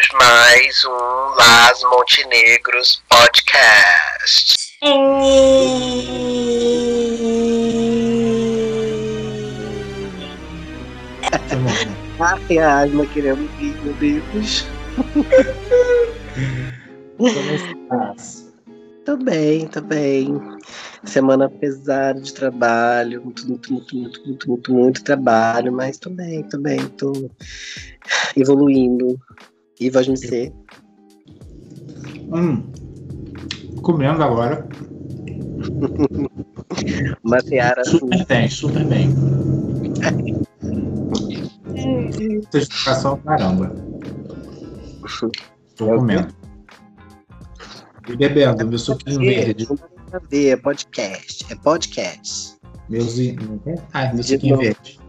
começamos mais um Las Montenegros Podcast. Ai, ai, não queremos rir, meu Deus. Como estás? Tô bem, tô bem. Semana pesada de trabalho, muito, muito, muito, muito, muito, muito, muito trabalho, mas tô bem, tô bem, tô evoluindo. E ser. Hum, comendo agora. Uma seara assim. Super bem, super bem. Certificação caramba. Tô comendo. E bebendo meu suquinho verde. Ver, é podcast, é podcast. Meus... Ai, meu suquinho verde.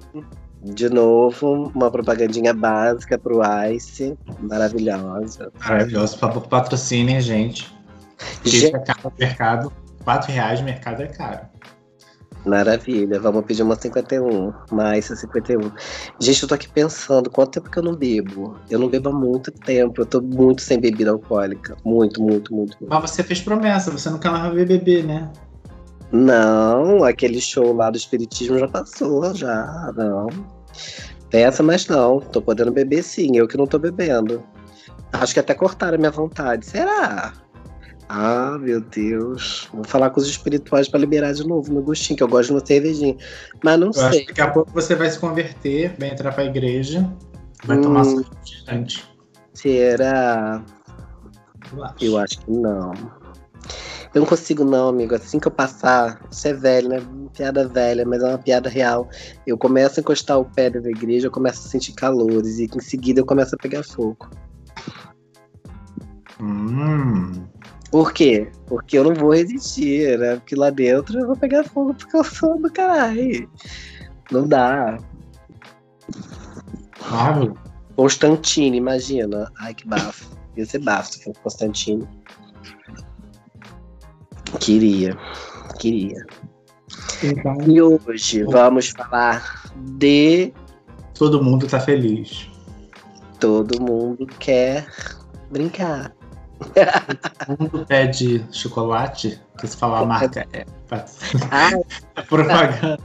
De novo, uma propagandinha básica pro Ice, maravilhosa. Maravilhoso. Por favor, patrocinem a gente. Gente. isso é mercado. 4 reais mercado é caro. Maravilha, vamos pedir uma 51, mais 51. Gente, eu tô aqui pensando, quanto tempo que eu não bebo? Eu não bebo há muito tempo, eu tô muito sem bebida alcoólica. Muito, muito, muito. muito. Mas você fez promessa, você nunca mais vai ver bebê, né? Não, aquele show lá do Espiritismo já passou, já, não. Pensa, mas não, tô podendo beber sim, eu que não tô bebendo. Acho que até cortaram a minha vontade, será? Ah, meu Deus. Vou falar com os espirituais pra liberar de novo meu gostinho, que eu gosto de uma cervejinha. Mas não Eu acho sei. que daqui a pouco você vai se converter, vai entrar pra igreja, vai Hum. tomar distante. Será? Eu acho. Eu acho que não. Eu não consigo, não, amigo. Assim que eu passar, isso é velho, né? Piada velha, mas é uma piada real. Eu começo a encostar o pé da igreja, eu começo a sentir calores, e em seguida eu começo a pegar fogo. Hum, Por quê? Porque eu não vou resistir, né? Porque lá dentro eu vou pegar fogo porque eu sou do caralho. Não dá. Marvel. Constantine, imagina. Ai, que bafo. Ia ser bafo se fosse Constantine. Queria. Queria. Então, E hoje vamos falar de todo mundo tá feliz. Todo Mundo Quer Brincar. Todo mundo pede chocolate, que se falar a marca é, é propaganda.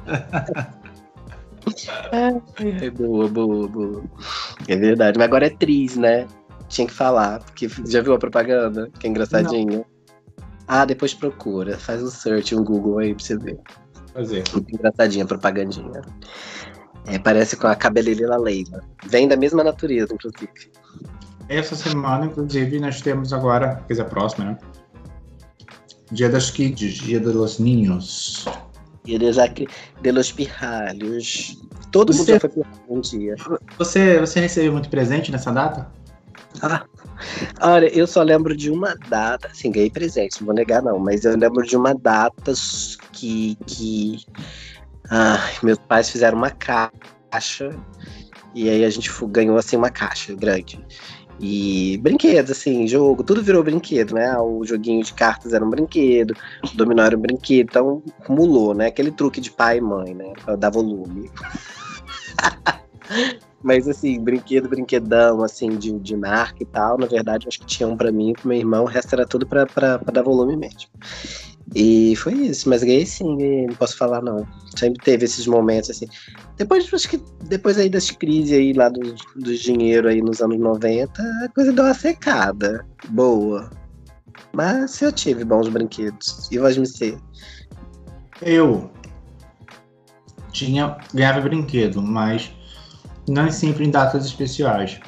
é boa, boa, boa. É verdade, mas agora é Tris, né? Tinha que falar, porque já viu a propaganda? Que é engraçadinha. Ah, depois procura, faz um search, um Google aí pra você ver. Fazer. Muito engraçadinha a propagandinha. É, parece com a cabeleleira Leila. Vem da mesma natureza, inclusive. Essa semana, inclusive, nós temos agora, quer dizer, a próxima, né? Dia das Kids, Dia dos Ninhos. De, la- de los pirralhos. Todo mundo Você- já foi pirralho um dia. Você, você recebeu muito presente nessa data? Olha, eu só lembro de uma data, assim, ganhei presente, não vou negar não, mas eu lembro de uma data que, que ai, meus pais fizeram uma caixa e aí a gente ganhou assim uma caixa grande. E brinquedos, assim, jogo, tudo virou brinquedo, né? O joguinho de cartas era um brinquedo, o dominó era um brinquedo, então acumulou, né? Aquele truque de pai e mãe, né? Pra dar volume. Mas assim, brinquedo, brinquedão, assim, de, de marca e tal, na verdade, acho que tinha um pra mim e pro meu irmão, o resto era tudo pra, pra, pra dar volume mesmo. E foi isso, mas ganhei sim, ganhei, não posso falar não. Sempre teve esses momentos assim. Depois, acho que depois aí das crises aí lá do, do dinheiro aí nos anos 90, a coisa deu uma secada. Boa. Mas eu tive bons brinquedos. E voz me ser. Eu tinha ganhava brinquedo, mas não sempre em datas especiais.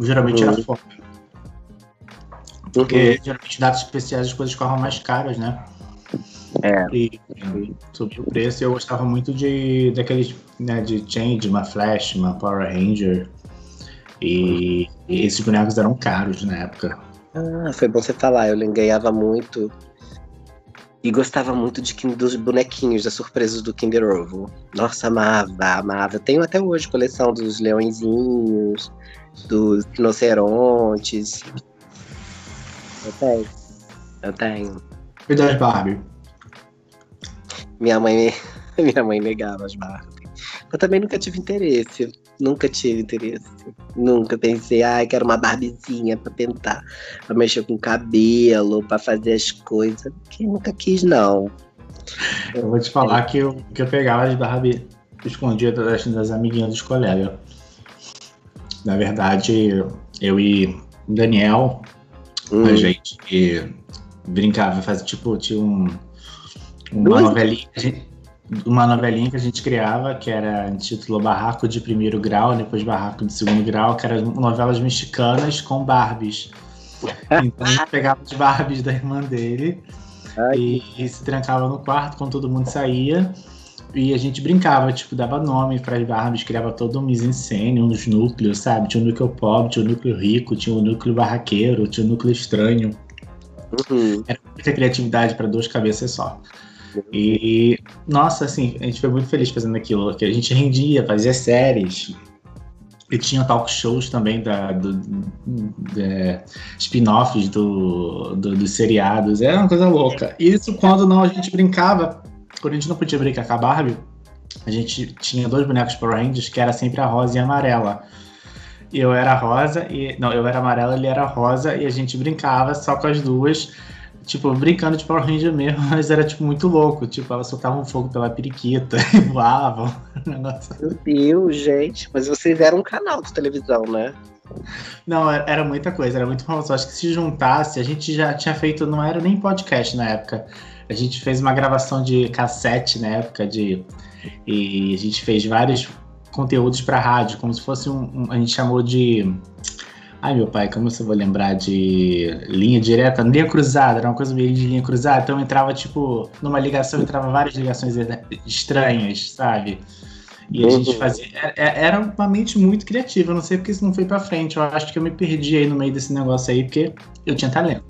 Geralmente era Uhum. fora. Porque geralmente em datas especiais as coisas ficam mais caras, né? É. E sobre o preço eu gostava muito de daqueles, né, de Change, uma Flash, uma Power Ranger. E, e esses bonecos eram caros na época. Ah, foi bom você falar. Eu ganhava muito. E gostava muito de, dos bonequinhos, das surpresas do Kinder Ovo. Nossa, amava, amava. Tenho até hoje coleção dos leõezinhos, dos rinocerontes. Eu tenho. Eu tenho. E das Barbie? Minha mãe, minha mãe negava as Barbie. Eu também nunca tive interesse. Nunca tive interesse. Nunca pensei, ai, quero uma barbizinha pra tentar, pra mexer com o cabelo, pra fazer as coisas. Que nunca quis, não. Eu vou te falar que eu, que eu pegava de Barbie escondida das, das amiguinhas dos colegas. Na verdade, eu e o Daniel, Hum. a gente brincava, fazia tipo, tinha um, uma novelinha. a gente- Uma novelinha que a gente criava, que era intitulou Barraco de Primeiro Grau, depois Barraco de Segundo Grau, que eram novelas mexicanas com Barbies. Então a gente pegava as Barbies da irmã dele Ai, e, e se trancava no quarto quando todo mundo saía. E a gente brincava, tipo, dava nome para as Barbies, criava todo um mise-en-scène, uns núcleos, sabe? Tinha o núcleo pobre, tinha o núcleo rico, tinha o núcleo barraqueiro, tinha o núcleo estranho. uhum. Era muita criatividade para duas cabeças só. E, nossa, assim, a gente foi muito feliz fazendo aquilo, a gente rendia, fazia séries. E tinha talk shows também da, do, é, spin-offs do, do- dos seriados. Era uma coisa louca. Isso quando não a gente brincava, quando a gente não podia brincar com a Barbie, a gente tinha dois bonecos Power Rangers que era sempre a rosa e a amarela. E eu era rosa e. Não, eu era amarela, ele era rosa, e a gente brincava só com as duas tipo, brincando de Power Ranger mesmo, mas era, tipo, muito louco. Tipo, elas soltavam fogo pela periquita e voavam. Meu Deus, gente. Mas vocês eram um canal de televisão, né? Não, era era muita coisa, era muito famoso. Acho que se juntasse, a gente já tinha feito, não era nem podcast na época. A gente fez uma gravação de cassete na época de. E a gente fez vários conteúdos para rádio, como se fosse um, um- A gente chamou de. Ai, meu pai, como eu vou lembrar de linha direta? Linha cruzada, era uma coisa meio de linha cruzada. Então entrava, tipo, numa ligação, entrava várias ligações estranhas, sabe? E a gente Uhum. fazia. é- é- Era uma mente muito criativa. Eu não sei porque isso não foi pra frente. Eu acho que eu me perdi aí no meio desse negócio aí, porque eu tinha talento.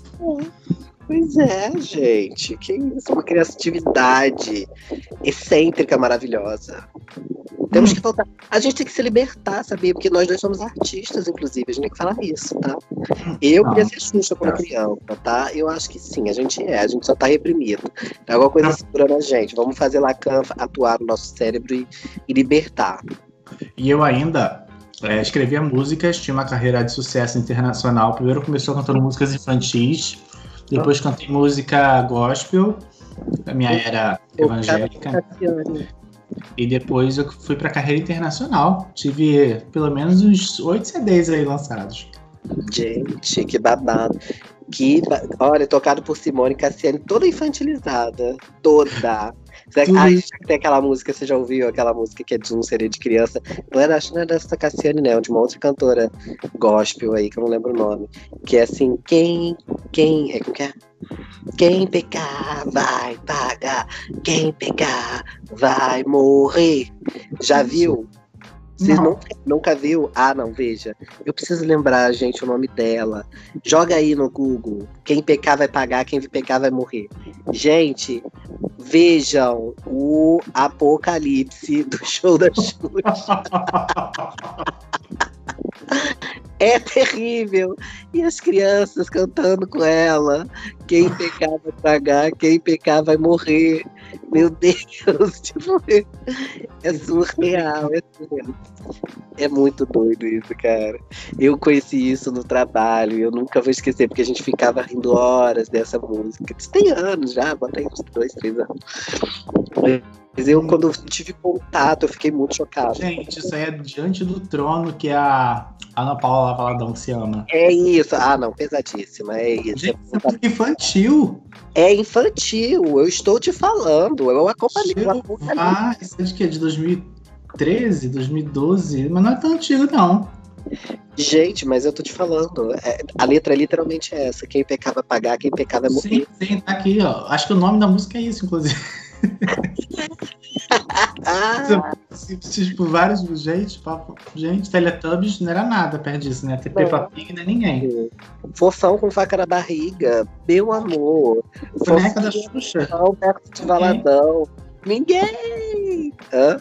Pois é, gente. Que isso, uma criatividade excêntrica, maravilhosa. Temos que voltar. A gente tem que se libertar, sabia? Porque nós dois somos artistas, inclusive. A gente tem que falar isso, tá? Eu Não. queria ser Xuxa quando criança, tá? Eu acho que sim, a gente é. A gente só tá reprimido. Tem alguma coisa segurando a gente. Vamos fazer Lacan atuar no nosso cérebro e, e libertar. E eu ainda é, escrevia músicas, tinha uma carreira de sucesso internacional. Primeiro começou cantando músicas infantis, depois cantei música gospel, a minha era evangélica, e depois eu fui pra carreira internacional. Tive pelo menos uns oito CDs aí lançados. Gente, que babado. Que, olha, tocado por Simone Cassiane, toda infantilizada. Toda. Será que- Ai, tem aquela música, você já ouviu aquela música que é de um CD de criança? Não da- acho que não é dessa Cassiane, não, é de uma outra cantora gospel aí, que eu não lembro o nome. Que é assim, quem, quem, é como que é? Quem pecar vai pagar, quem pecar vai morrer. Já viu? Vocês Não. nunca, viu? Ah, não, veja. Eu preciso lembrar, gente, o nome dela. Joga aí no Google. Quem pecar vai pagar, quem pecar vai morrer. Gente, vejam o Apocalipse do show da Xuxa. É terrível. E as crianças cantando com ela. Quem pecar vai pagar, quem pecar vai morrer. Meu Deus, tipo, é surreal, é surreal. É muito doido isso, cara. Eu conheci isso no trabalho eu nunca vou esquecer, porque a gente ficava rindo horas dessa música. Isso tem anos já, bota aí uns dois, três anos. Mas eu, quando tive contato, eu fiquei muito chocado. Gente, isso aí é Diante do Trono, que a Ana Paula Valadão se ama. É isso. Ah, não, pesadíssima. É isso. Gente, é muito infantil. É infantil, eu estou te falando. Eu acompanhei. Ah, isso é de que? De 2013, 2012? Mas não é tão antigo, não. Gente, mas eu tô te falando. é, a letra é literalmente essa. Quem pecar vai pagar, quem pecar vai morrer. Sim, sim, tá aqui, ó. Acho que o nome da música é isso, inclusive. Tipo, vários. Gente, papo, gente, Teletubbies não era nada perto disso, né? Ter Não. Peppa Pig não é ninguém. fofão com faca na barriga. Meu amor. Boneca da Xuxa. perto de Valadão. Ninguém! Hã?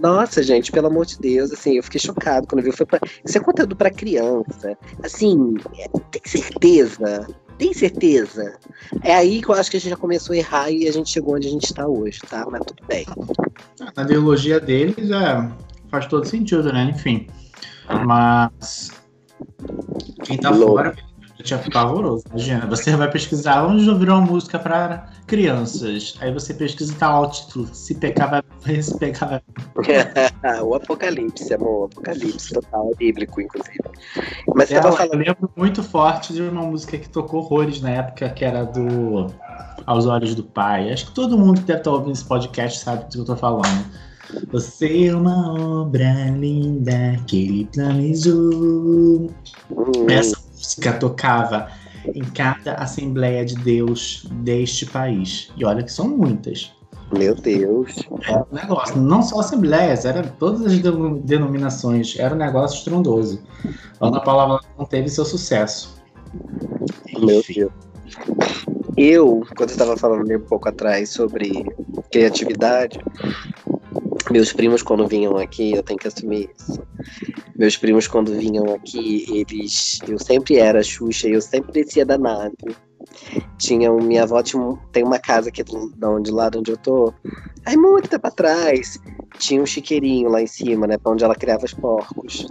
Nossa, gente, pelo amor de Deus, assim, eu fiquei chocado quando vi. Foi pra... Isso é conteúdo pra criança. Assim, tem certeza? Tem certeza? É aí que eu acho que a gente já começou a errar e a gente chegou onde a gente tá hoje, tá? Mas tudo bem. Na ideologia deles, é, faz todo sentido, né? Enfim. Mas quem tá fora fica pavoroso. Imagina, você vai pesquisar onde ouvir uma música para crianças. Aí você pesquisa e tá lá o título. Se pecar, vai morrer, se pecar, vai o Apocalipse, amor. O Apocalipse total, é bíblico, inclusive. Mas tava eu falando. lembro muito forte de uma música que tocou horrores na época, que era do Aos Olhos do Pai. Acho que todo mundo que deve estar ouvindo esse podcast sabe do que eu tô falando. Você é uma obra linda que ele planejou. Hum, Essa música tocava em cada Assembleia de Deus deste país. E olha que são muitas. Meu Deus. Era um negócio, não só assembleias, era todas as deno- denominações, era um negócio estrondoso. A Ana Paula não teve seu sucesso. Meu Enfim. Deus. Eu, quando eu estava falando um pouco atrás sobre criatividade, meus primos quando vinham aqui, eu tenho que assumir isso. Meus primos quando vinham aqui, eles, eu sempre era Xuxa eu sempre descia da nave. Tinha minha avó tinha tem uma casa aqui do, onde lá de onde eu tô. Aí muito tempo atrás tinha um chiqueirinho lá em cima, né, para onde ela criava os porcos.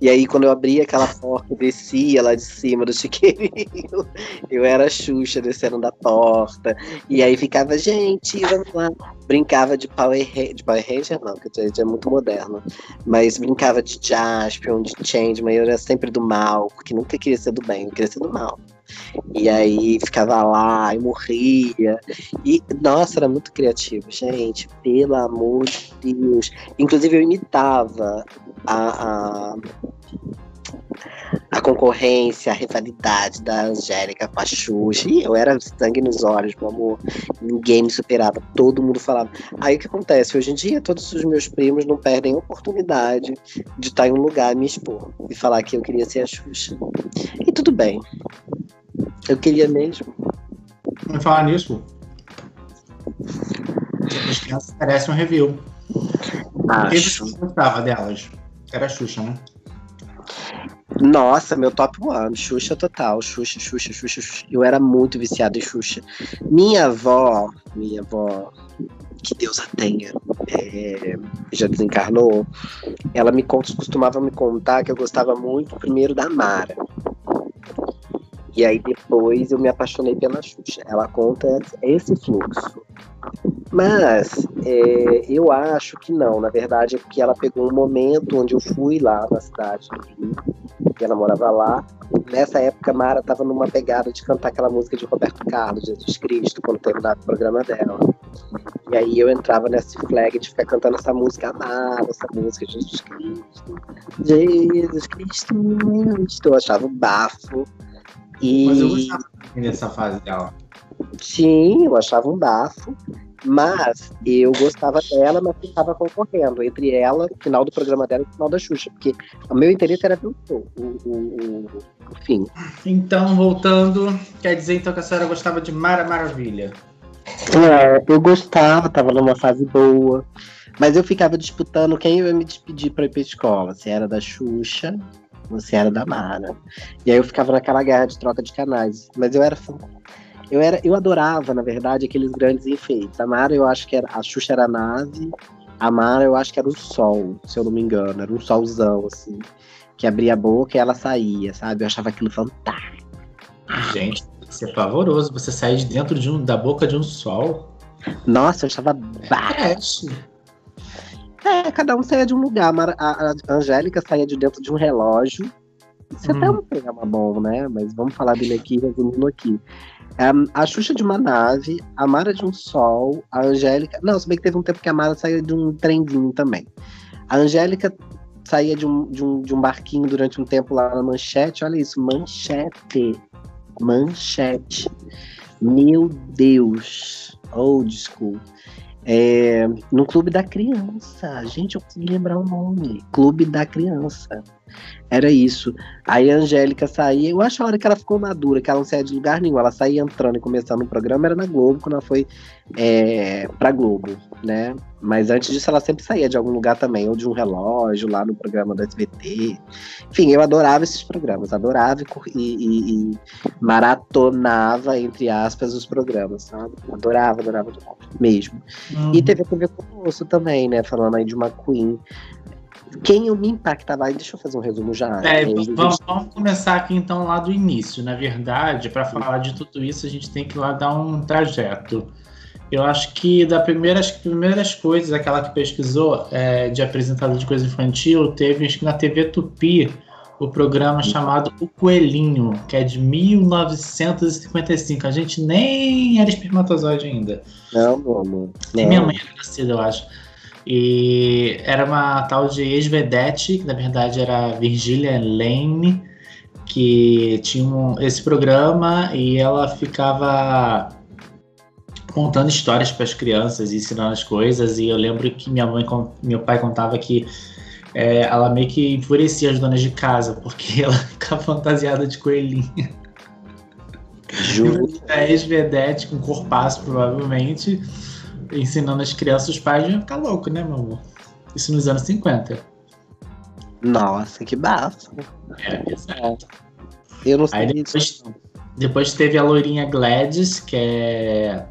E aí quando eu abria aquela porta, descia lá de cima do chiqueirinho. Eu era Xuxa descendo da porta. E aí ficava, gente, vamos lá. Brincava de Power Ranger. De Power Ranger, não, porque é muito moderno. Mas brincava de Jaspion, de Changeman. Eu era sempre do mal, porque nunca queria ser do bem, eu queria ser do mal. E aí ficava lá e morria. E, nossa, era muito criativo, gente. Pelo amor de Deus. Inclusive, eu imitava a, a, a concorrência, a rivalidade da Angélica com a Xuxa. Eu era sangue nos olhos, meu amor. Ninguém me superava, todo mundo falava. Aí o que acontece? Hoje em dia, todos os meus primos não perdem a oportunidade de estar em um lugar e me expor e falar que eu queria ser a Xuxa. E tudo bem. Eu queria mesmo. Vamos falar nisso. As crianças merecem um review. Acho. você gostava delas? Era a Xuxa, né? Nossa, meu top one, Xuxa total, Xuxa, Xuxa, Xuxa, Xuxa. Eu era muito viciado em Xuxa. Minha avó, minha avó, que Deus a tenha, é, já desencarnou, ela me costumava me contar que eu gostava muito primeiro da Mara. E aí depois eu me apaixonei pela Xuxa. Ela conta esse fluxo. Mas é, eu acho que não, na verdade é porque ela pegou um momento onde eu fui lá na cidade do Rio, que ela morava lá. Nessa época, a Mara estava numa pegada de cantar aquela música de Roberto Carlos, Jesus Cristo, quando terminava o programa dela. E aí eu entrava nesse flag de ficar cantando essa música, amava essa música, Jesus Cristo, Jesus Cristo, eu achava um bafo. E Mas eu gostava dessa fase dela. sim, eu achava um bafo. Mas eu gostava dela, mas ficava concorrendo entre ela, o final do programa dela e o final da Xuxa. Porque o meu interesse era ver o show, o, o, o, o fim. Então, voltando, quer dizer então que a senhora gostava de Mara Maravilha. É, eu gostava, tava numa fase boa. Mas eu ficava disputando quem eu ia me despedir pra ir pra escola. Se era da Xuxa ou se era da Mara. E aí eu ficava naquela guerra de troca de canais. Mas eu era fã. Eu, era, eu adorava, na verdade, aqueles grandes enfeites. A Mara, eu acho que era. A Xuxa era a nave. A Mara, eu acho que era o sol, se eu não me engano. Era um solzão, assim. Que abria a boca e ela saía, sabe? Eu achava aquilo fantástico. Gente, isso é pavoroso. Você sair de dentro de um, da boca de um sol. Nossa, eu achava bárbaro. Trash. É, cada um saía de um lugar. A, a Angélica saía de dentro de um relógio. Isso até é Hum. um programa bom, né? Mas vamos falar dele aqui, resumindo aqui. Um, a Xuxa de uma nave, a Mara de um sol, a Angélica. Não, se bem que teve um tempo que a Mara saía de um trenzinho também. A Angélica saía de um, de um, de um barquinho durante um tempo lá na manchete. Olha isso, manchete. Manchete. Meu Deus. Old school. É, no Clube da Criança. Gente, eu consegui lembrar o nome. Clube da Criança. Era isso. Aí a Angélica saía. Eu acho a hora que ela ficou madura, que ela não saía de lugar nenhum. Ela saía entrando e começando o programa, era na Globo, quando ela foi é, pra Globo, né? Mas antes disso, ela sempre saía de algum lugar também, ou de um relógio lá no programa do SBT. Enfim, eu adorava esses programas, adorava e, e- e maratonava, entre aspas, os programas, sabe? Adorava, adorava, adorava mesmo. Uhum. E teve a TV Colosso também, né? Falando aí de uma Queen. Quem eu me impactava, aí deixa eu fazer um resumo já. É, vamos, vamos, começar aqui então lá do início. Na verdade, para falar de tudo isso, a gente tem que lá dar um trajeto. Eu acho que da primeira, as primeiras coisas, aquela que pesquisou é, de apresentador de coisa infantil, teve acho que na TV Tupi o programa chamado O Coelhinho, que é de 1955. A gente nem era espermatozoide ainda. Não, meu amor. Nem minha mãe era nascida, eu acho. E era uma tal de ex-vedete, que na verdade era Virgilia Lane, que tinha um, esse programa e ela ficava contando histórias para as crianças, ensinando as coisas. E eu lembro que minha mãe, meu pai contava que é, ela meio que enfurecia as donas de casa, porque ela ficava fantasiada de coelhinha. Juro. É ex-vedete com corpaço, provavelmente, ensinando as crianças, os pais iam ficar louco, né, meu amor? Isso nos anos 50. Nossa, que bafo. É, exato. Eu não sei Aí depois, depois teve a loirinha Gladys, que é.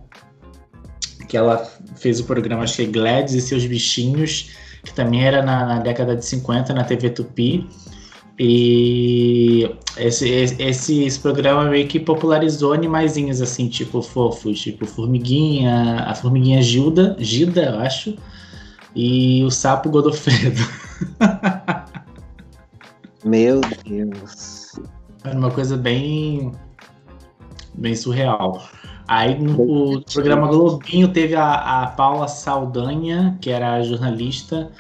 que ela fez o programa, acho que é Gladys e seus bichinhos que também era na, na década de 50 na TV Tupi. E esse, esse, esse, programa meio que popularizou animaizinhos assim, tipo fofos, tipo formiguinha, a formiguinha Gilda, Gilda, eu acho, e o sapo Godofredo. Meu Deus. Era uma coisa bem bem surreal. Aí no programa Globinho teve a, a Paula Saldanha, que era jornalista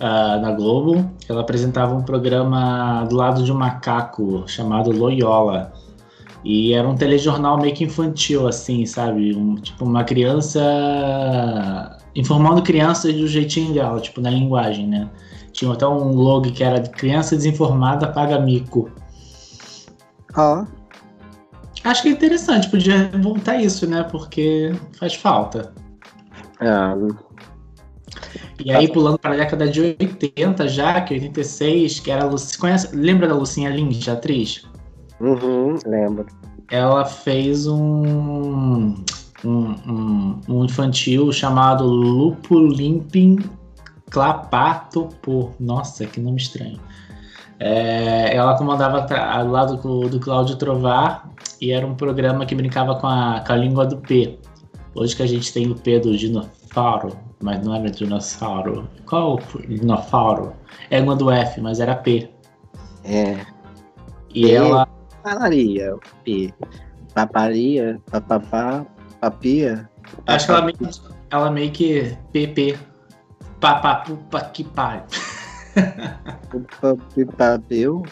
uh, na Globo. Ela apresentava um programa do lado de um macaco chamado Loyola. E era um telejornal meio que infantil, assim, sabe? Um, tipo, uma criança informando crianças do jeitinho dela, tipo, na linguagem, né? Tinha até um logo que era criança desinformada paga mico. Oh. Acho que é interessante, podia voltar isso, né? Porque faz falta. É. E aí, pulando para a década de 80 já, que 86, que era a Lucy, conhece, lembra da Lucinha a atriz? Uhum, lembro. Ela fez um, um, um, um infantil chamado Lupo Limping Clapato por... Nossa, que nome estranho. É, ela comandava ao lado do, do Cláudio Trovar e era um programa que brincava com a, com a língua do P. Hoje que a gente tem o P do dinossauro, mas não era dinossauro. Qual o dinossauro? É uma do F, mas era P. É. E P, ela. Falaria, P. Paparia, papapá, papia. Acho que ela meio, ela meio que PP. Papapupa que pai. Pupa pipapeu.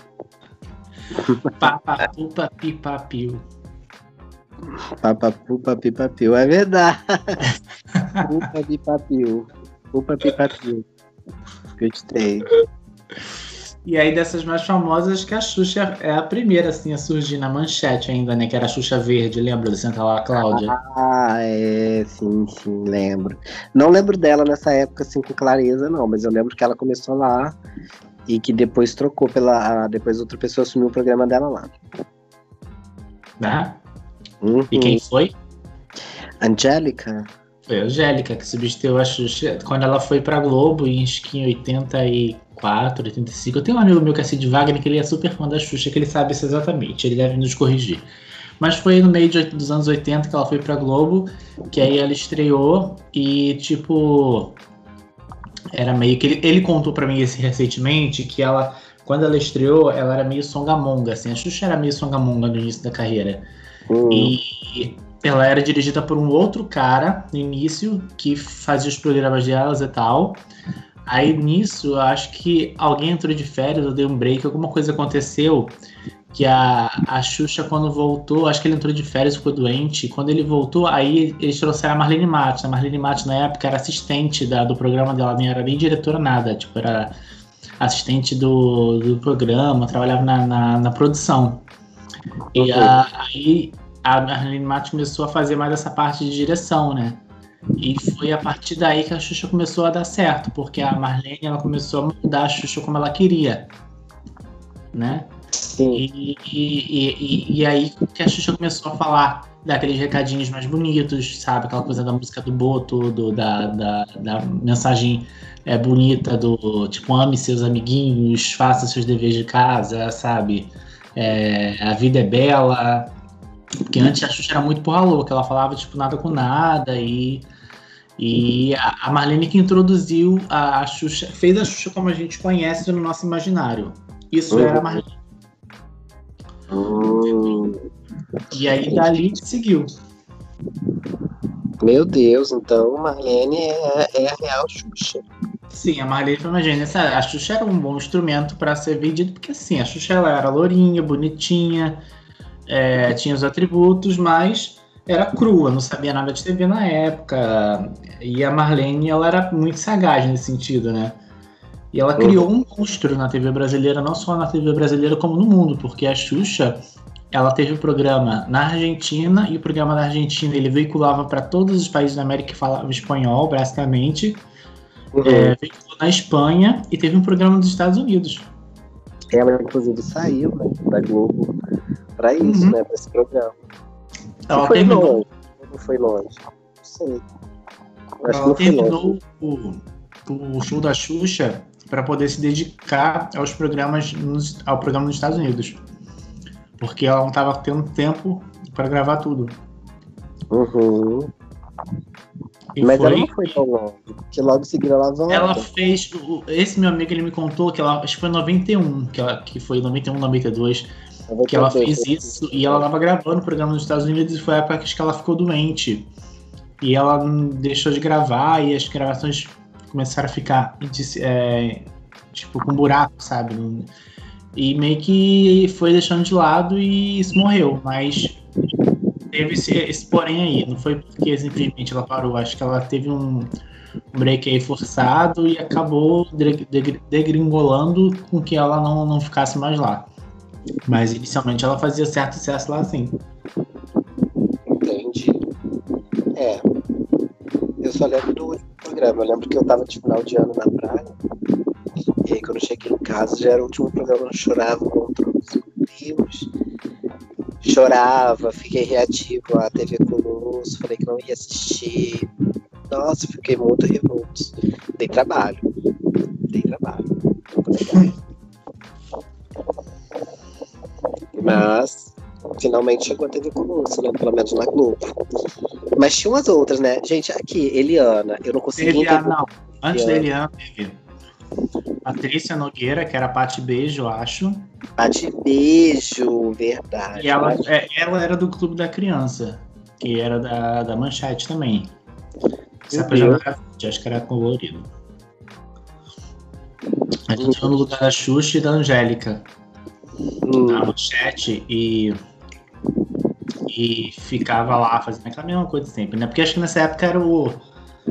Papapupa pipapiu. Papapupa pipapiu, é verdade. Pupa pipapiu. Pupa pipapiu. Gostei. E aí, dessas mais famosas, que a Xuxa é a primeira, assim, a surgir na manchete ainda, né? Que era a Xuxa Verde, lembra do Senta lá, Cláudia? Ah, é, sim, sim, lembro. Não lembro dela nessa época, assim, com clareza, não, mas eu lembro que ela começou lá e que depois trocou pela. Depois outra pessoa assumiu o programa dela lá. Né? Uhum. E quem foi? Angélica. Foi a Angélica que substituiu a Xuxa quando ela foi pra Globo em, em 84, 85. Eu tenho um amigo meu que é Cid Wagner que ele é super fã da Xuxa, que ele sabe isso exatamente, ele deve nos corrigir. Mas foi no meio de, dos anos 80 que ela foi pra Globo, que aí ela estreou e, tipo, era meio que ele, ele contou para mim esse recentemente que ela quando ela estreou, ela era meio songamonga, assim, a Xuxa era meio songamonga no início da carreira. Uhum. E ela era dirigida por um outro cara no início que fazia os programas delas e tal. Aí nisso, acho que alguém entrou de férias, eu dei um break, alguma coisa aconteceu que a, a Xuxa, quando voltou, acho que ele entrou de férias, ficou doente. Quando ele voltou, aí eles trouxeram a Marlene Matos. A Marlene Matos, na época, era assistente da, do programa dela, nem era nem diretora, nada. Tipo, era assistente do, do programa, trabalhava na, na, na produção. E a, aí a Marlene Matos começou a fazer mais essa parte de direção, né? E foi a partir daí que a Xuxa começou a dar certo, porque a Marlene ela começou a mudar a Xuxa como ela queria, né? Sim. E, e, e, e aí que a Xuxa começou a falar daqueles recadinhos mais bonitos, sabe? Aquela coisa da música do Boto, do, da, da, da mensagem é, bonita do tipo, ame seus amiguinhos, faça seus deveres de casa, sabe? É, a vida é bela. Porque antes a Xuxa era muito porra louca, ela falava tipo nada com nada e. E a Marlene que introduziu a Xuxa, fez a Xuxa como a gente conhece no nosso imaginário. Isso uhum. era a Marlene. Uhum. E aí dali seguiu. Meu Deus, então Marlene é, é a real Xuxa. Sim, a Marlene foi uma gênia. A Xuxa era um bom instrumento para ser vendido, porque assim, a Xuxa ela era lourinha, bonitinha, é, tinha os atributos, mas era crua, não sabia nada de TV na época. E a Marlene, ela era muito sagaz nesse sentido, né? E ela criou um monstro na TV brasileira, não só na TV brasileira, como no mundo, porque a Xuxa, ela teve o um programa na Argentina, e o programa da Argentina ele veiculava para todos os países da América que falavam espanhol, basicamente. Uhum. É, veiculou na Espanha e teve um programa nos Estados Unidos. Ela, inclusive, saiu né, da Globo para isso, uhum. né? Para esse programa. Ela foi terminou... longe. Não foi longe. Não sei. Acho ela terminou o, o show da Xuxa para poder se dedicar aos programas nos, ao programa nos Estados Unidos. Porque ela não estava tendo tempo para gravar tudo. Uhum. Mas foi... ela não foi tão longe, porque logo em seguida ela volta. Ela fez. Esse meu amigo ele me contou que ela. Acho que foi em 91, que, ela, que foi 91, 92 que ela fez isso e ela estava gravando o programa nos Estados Unidos e foi a época que ela ficou doente. E ela deixou de gravar e as gravações começaram a ficar é, tipo com buraco, sabe? E meio que foi deixando de lado e isso morreu. Mas teve esse, esse porém aí. Não foi porque simplesmente ela parou. Acho que ela teve um, break aí forçado e acabou degringolando com que ela não, não ficasse mais lá. Mas inicialmente ela fazia certo sucesso lá sim. Entendi. É. Eu só lembro do programa. Eu lembro que eu tava de final de ano na praia. E aí quando eu cheguei em casa já era o último programa, eu chorava contra. Chorava, fiquei reativo à TV Colosso, falei que não ia assistir. Nossa, fiquei muito revolto. Dei trabalho. Dei trabalho. Mas finalmente chegou a TV Colosso, né? Pelo menos na Globo. Mas tinha umas outras, né? Gente, aqui, Eliana, eu não consegui teve entender. não. Antes da Eliana, teve Patrícia Nogueira, que era Pati Beijo, acho. Pati Beijo, verdade. E ela, é, ela era do Clube da Criança, que era da, da Manchete também. Apresentava, acho que era colorido. A gente uhum. no lugar da Xuxa e da Angélica hum. na manchete e e ficava lá fazendo aquela mesma coisa sempre, né? Porque acho que nessa época era o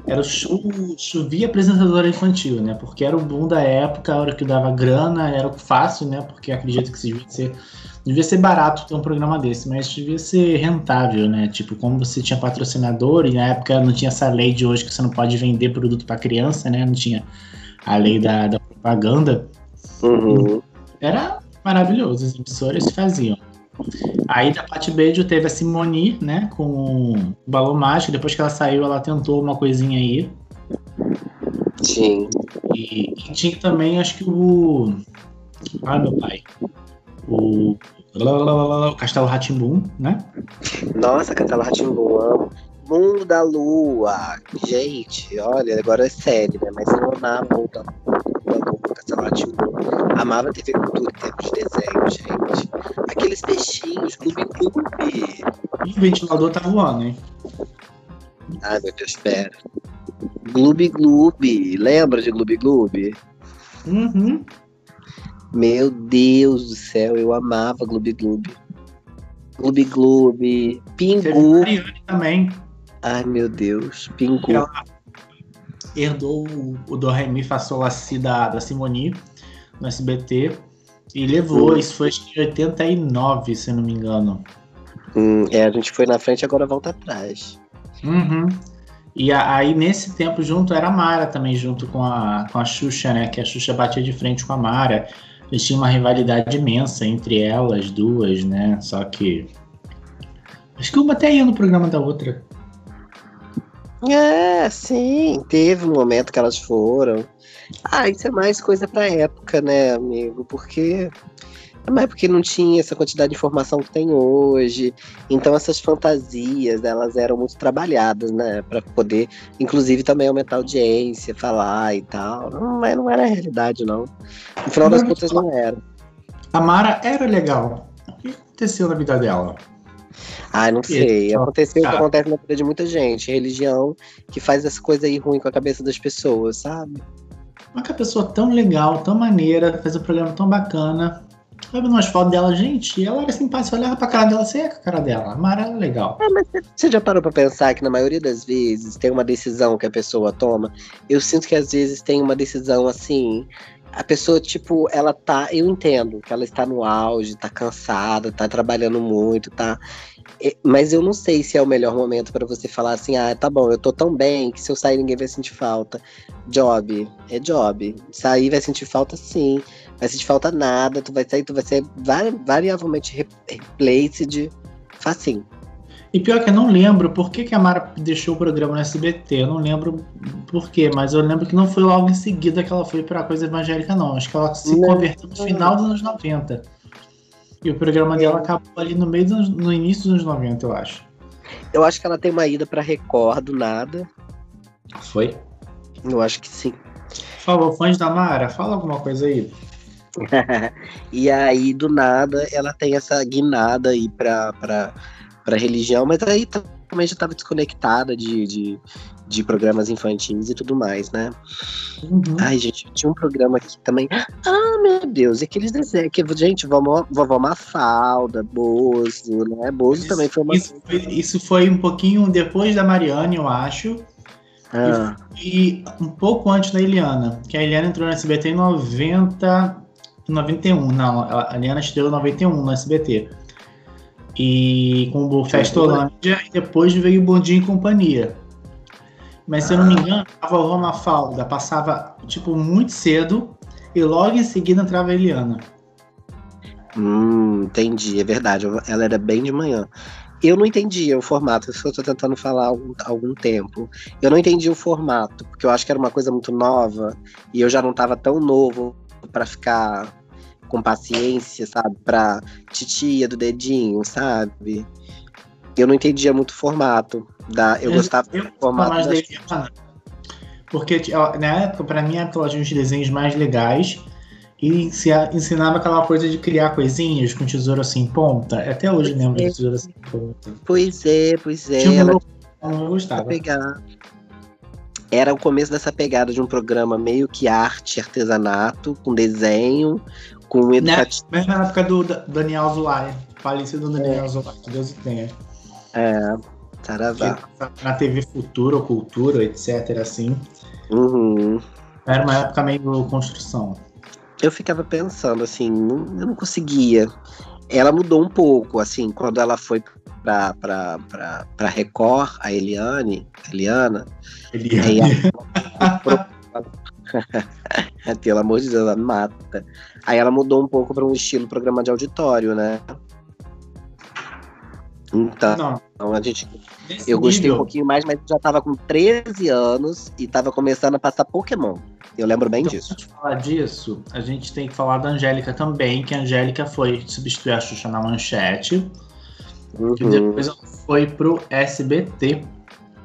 era o show, chovia apresentadora infantil, né? Porque era o boom da época, a hora que dava grana, era fácil, né? Porque acredito que devia ser devia ser barato ter um programa desse, mas devia ser rentável, né? Tipo, como você tinha patrocinador e na época não tinha essa lei de hoje que você não pode vender produto para criança, né? Não tinha a lei da, da propaganda. Uhum. Era maravilhoso, as emissoras faziam. Aí da Pati Beijo teve a Simone, né, com o Balão Mágico. Depois que ela saiu, ela tentou uma coisinha aí. Sim. E, e tinha também, acho que o. Ai, meu pai. O. O Castelo Ratimbum, né? Nossa, Castelo Ratimbum, amo. Mundo da Lua. Gente, olha, agora é sério, né? Mas eu amava o Mundo da Lua, Castelo Ratimbum. Amava TV Cultura em termos de desenho. Aqueles peixinhos, Clube Clube. O ventilador tá voando, hein? Ai, meu Deus, espera. Gloob Gloob. Lembra de Gloob Gloob? Uhum. Meu Deus do céu, eu amava Gloob Gloob. Gloob Gloob. Pingu. também. Ai, meu Deus. Pingu. Ela herdou o Do Re Mi Fa Sol La Si da, da Simone no SBT e levou. Isso foi em 89, se não me engano. Hum, é, a gente foi na frente agora volta atrás. Uhum. E aí, nesse tempo, junto era a Mara também, junto com a, com a Xuxa, né? Que a Xuxa batia de frente com a Mara. Eles tinham uma rivalidade imensa entre elas duas, né? Só que. Acho que uma até ia no programa da outra. É, sim, teve um momento que elas foram. Ah, isso é mais coisa pra época, né, amigo? Porque mas porque não tinha essa quantidade de informação que tem hoje. Então essas fantasias, elas eram muito trabalhadas, né? Para poder, inclusive, também aumentar a audiência, falar e tal. Não, mas não era a realidade, não. No final das contas, não era. A Mara era legal. O que aconteceu na vida dela? Ah, não sei. Aconteceu o que acontece na vida de muita gente. Religião que faz essa coisa aí ruim com a cabeça das pessoas, sabe? Uma que a pessoa tão legal, tão maneira, faz um programa tão bacana, vi umas fotos dela, gente, ela era simpática, olhava pra cara dela, você é a cara dela. A Mara era legal. É, mas você já parou pra pensar que na maioria das vezes tem uma decisão que a pessoa toma? Eu sinto que às vezes tem uma decisão assim. A pessoa, tipo, ela tá. Eu entendo que ela está no auge, tá cansada, tá trabalhando muito, tá. Mas eu não sei se é o melhor momento para você falar assim: ah, tá bom, eu tô tão bem que se eu sair ninguém vai sentir falta. Job, é job. Sair vai sentir falta sim vai sentir falta nada, tu vai sair, tu vai ser vari, variavelmente replaced facinho. E pior que eu não lembro por que, que a Mara deixou o programa no SBT. Eu não lembro por quê, mas eu lembro que não foi logo em seguida que ela foi pra coisa evangélica, não. Acho que ela se não. converteu no final dos anos 90. E o programa dela acabou ali no meio dos, no início dos anos 90, eu acho. Eu acho que ela tem uma ida pra Record do nada. Foi? Eu acho que sim. Por favor, fãs da Mara, fala alguma coisa aí. e aí, do nada, ela tem essa guinada aí pra, pra, pra religião, mas aí também já estava desconectada de, de, de, programas infantis e tudo mais, né? Uhum. Ai, gente, tinha um programa aqui também. Ah, meu Deus, e aqueles desenhos que, gente, vovó, vovó Mafalda, Bozo, né? Bozo isso, também foi uma. Isso foi, isso foi um pouquinho depois da Mariane, eu acho. Ah. E, e um pouco antes da Eliana, que a Eliana entrou no SBT em 90. 91, não, a Liana estreou em 91 no SBT. E com o Festolândia, e depois veio o Bondinho e Companhia. Mas se eu não me engano, a vovó Mafalda passava, tipo, muito cedo e logo em seguida entrava a Eliana. Hum, entendi, é verdade. Ela era bem de manhã. Eu não entendia o formato, isso eu tô tentando falar há algum, algum tempo. Eu não entendi o formato, porque eu acho que era uma coisa muito nova e eu já não tava tão novo para ficar com paciência, sabe? Pra titia do dedinho, sabe? Eu não entendia muito o formato. Da, eu, eu gostava eu do formato. Das... porque na época, pra mim, ela tinha uns desenhos mais legais e se ensinava aquela coisa de criar coisinhas com tesouro assim ponta. Até hoje pois lembro é. de tesouro assim ponta. Pois é, pois é. Tinha ela... não gostava. Pegar era o começo dessa pegada de um programa meio que arte, artesanato, com desenho, com educativo. Né? Mesmo na época do Daniel Zulay, falecido Daniel é. Zulay, que Deus o tenha. É, saravá. Na TV Futuro, Cultura, etc, assim. Uhum. Era uma época meio construção. Eu ficava pensando, assim, eu não conseguia. Ela mudou um pouco, assim, quando ela foi pra, pra, pra, pra Record, a Eliane, Eliana. Eliane. Pelo amor de Deus, ela mata. Aí ela mudou um pouco para um estilo programa de auditório, né? Então, Não. A gente. Nesse eu gostei nível. um pouquinho mais, mas já tava com 13 anos e tava começando a passar Pokémon. Eu lembro bem então, disso. Antes de falar disso, a gente tem que falar da Angélica também, que a Angélica foi substituir a Xuxa na manchete. Uhum. E depois ela foi pro SBT.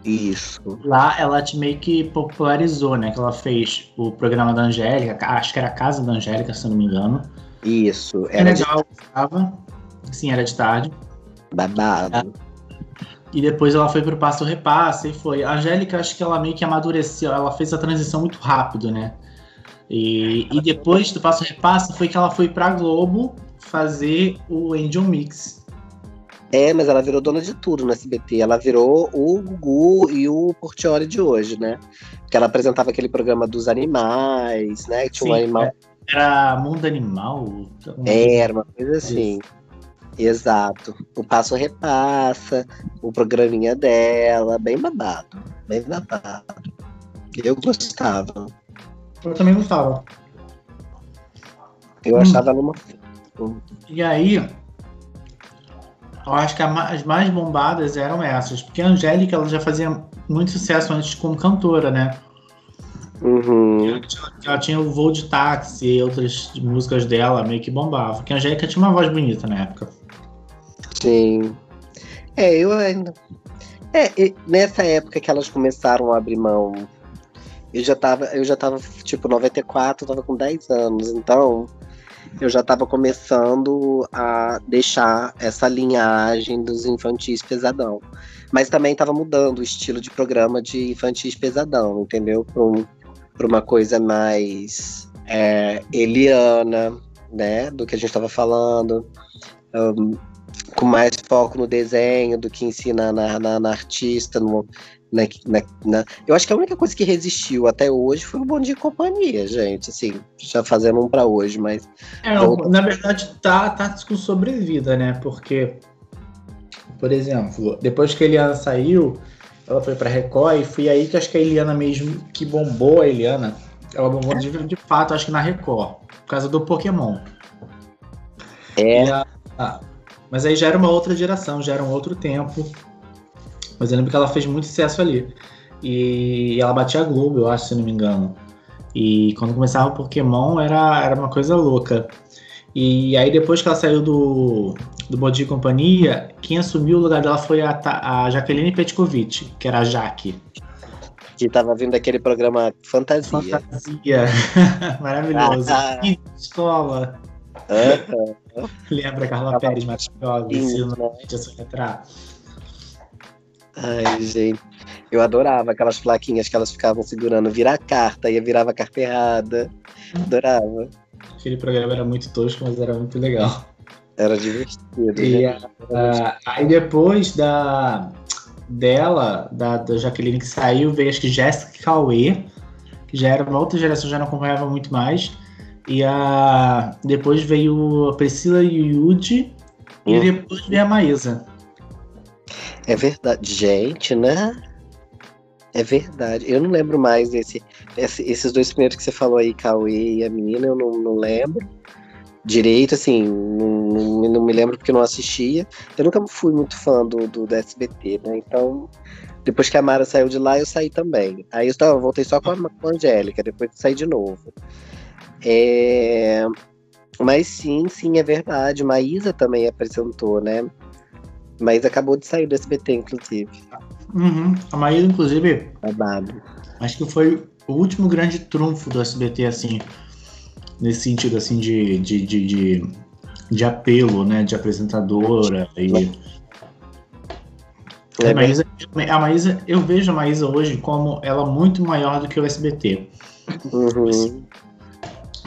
Isso. Lá ela te meio que popularizou, né? Que ela fez o programa da Angélica, acho que era a Casa da Angélica, se eu não me engano. Isso. Era legal, de... Sim, era de tarde. Babado. E depois ela foi pro Passo Repassa e foi. A Angélica, acho que ela meio que amadureceu, ela fez a transição muito rápido, né? E, e depois do Passo Repassa foi que ela foi pra Globo fazer o Angel Mix. É, mas ela virou dona de tudo no SBT. Ela virou o Gugu e o Portioli de hoje, né? Porque ela apresentava aquele programa dos animais, né? Que tinha Sim, um animal. Era Mundo Animal? É, era uma coisa assim. Exato. O Passo Repassa, o programinha dela, bem babado. Bem babado. Eu gostava. Eu também gostava. Eu Hum. achava ela uma. E aí, eu acho que as mais bombadas eram essas, porque a Angélica ela já fazia muito sucesso antes como cantora, né? Uhum. Ela tinha o voo de táxi e outras músicas dela meio que bombavam. Porque a Angélica tinha uma voz bonita na época. Sim. É, eu ainda. É, nessa época que elas começaram a abrir mão, eu já tava, eu já tava, tipo, 94, eu tava com 10 anos, então eu já tava começando a deixar essa linhagem dos infantis pesadão. Mas também tava mudando o estilo de programa de infantis pesadão, entendeu? Pra, um- pra uma coisa mais é, Eliana, né? Do que a gente tava falando. Ahn, com mais foco no desenho do que ensina na, na, na artista. No, na, na- na- Eu acho que a única coisa que resistiu até hoje foi o Bom Dia e Companhia, gente. Assim, já fazendo um pra hoje, mas. É, na verdade, tá, tá com sobrevida, né? Porque, por exemplo, depois que a Eliana saiu, ela foi pra Record e foi aí que acho que a Eliana mesmo que bombou a Eliana. Ela bombou de, de fato, acho que na Record, por causa do Pokémon. É. A- a- mas aí já era uma outra geração, já era um outro tempo. Mas eu lembro que ela fez muito sucesso ali. E ela batia a Globo, eu acho, se não me engano. E quando começava o Pokémon era, era uma coisa louca. E aí depois que ela saiu do, do Bom Dia e Companhia, quem assumiu o lugar dela foi a, a Jaqueline Petkovic, que era a Jaque. Que tava vindo aquele programa Fantasia. Fantasia. Maravilhoso. Ah. Escola. Aham, Lembra a Carla Tava Pérez maravilhosa, ensino né? soletrar. Ai, gente. Eu adorava aquelas plaquinhas que elas ficavam segurando, virar a carta, e virava a carta errada. Adorava. Aquele programa era muito tosco, mas era muito legal. Era divertido. E né? ah, aí depois da dela, da, da Jaqueline que saiu, veio acho que Jéssica Cauê, que já era uma outra geração, já não acompanhava muito mais. E a, depois veio a Priscila Yudi e Hum. depois veio a Maísa. É verdade. Gente, né? É verdade. Eu não lembro mais desse. esse- esses dois primeiros que você falou aí, Cauê e a menina, eu não, não lembro. Direito, assim, não, não, me lembro porque não assistia. Eu nunca fui muito fã do, do, do SBT, né? Então, depois que a Mara saiu de lá, eu saí também. Aí eu tava, voltei só com a, com a Angélica, depois saí de novo. É, Mas sim, sim, é verdade. Maísa também apresentou, né? Mas acabou de sair do SBT, inclusive. Uhum. A Maísa, inclusive, Babado. acho que foi o último grande trunfo do SBT, assim, nesse sentido, assim, de, de, de, de, de apelo, né, de apresentadora e... É A Maísa, a Maísa, eu vejo a Maísa hoje como ela muito maior do que o SBT. Uhum.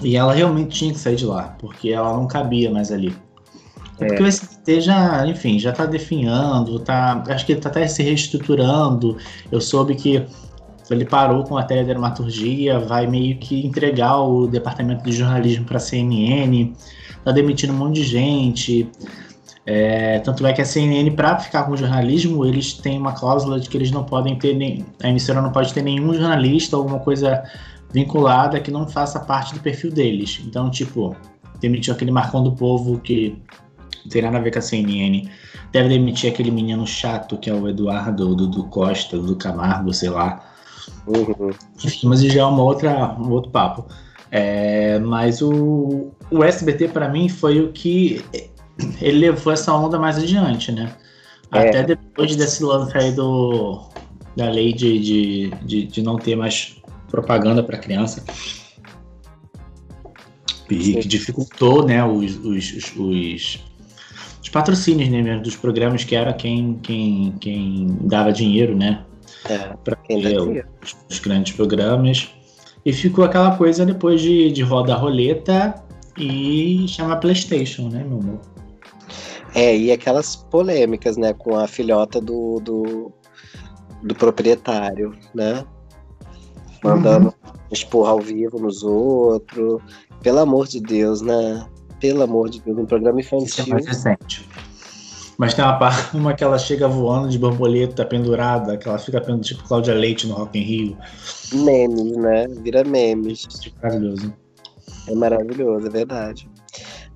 E ela realmente tinha que sair de lá, porque ela não cabia mais ali. É É. porque o SBT já, enfim, já tá definhando, tá, acho que ele tá até se reestruturando. Eu soube que ele parou com a teledramaturgia, vai meio que entregar o departamento de jornalismo para a CNN, tá demitindo um monte de gente. É, tanto é que a CNN, para ficar com o jornalismo, eles têm uma cláusula de que eles não podem ter nem. A emissora não pode ter nenhum jornalista ou alguma coisa vinculada que não faça parte do perfil deles. Então, tipo, demitiu aquele Marcão do Povo que não tem nada a ver com a CNN. Deve demitir aquele menino chato que é o Eduardo do, do Costa, do Camargo, sei lá. Uhum. Mas já é uma outra, um outro papo. É, mas o, o SBT, para mim, foi o que ele levou essa onda mais adiante, né? É. Até depois desse lance aí do, da lei de, de, de, de não ter mais propaganda para criança. E que dificultou né, os, os, os, os, os patrocínios né, mesmo, dos programas que era quem, quem, quem dava dinheiro, né? É, Para os, os grandes programas. E ficou aquela coisa depois de, de rodar a roleta e chamar PlayStation, né, meu amor? É, e aquelas polêmicas, né, com a filhota do, do, do proprietário, né? Mandando Uhum. expor ao vivo nos outros. Pelo amor de Deus, né? Pelo amor de Deus, um programa Isso é infantil. mais recente. Mas tem uma, par- uma que ela chega voando de borboleta pendurada, que ela fica pendurada tipo Cláudia Leite no Rock in Rio. Memes, né? Vira memes. Maravilhoso. É maravilhoso, é verdade.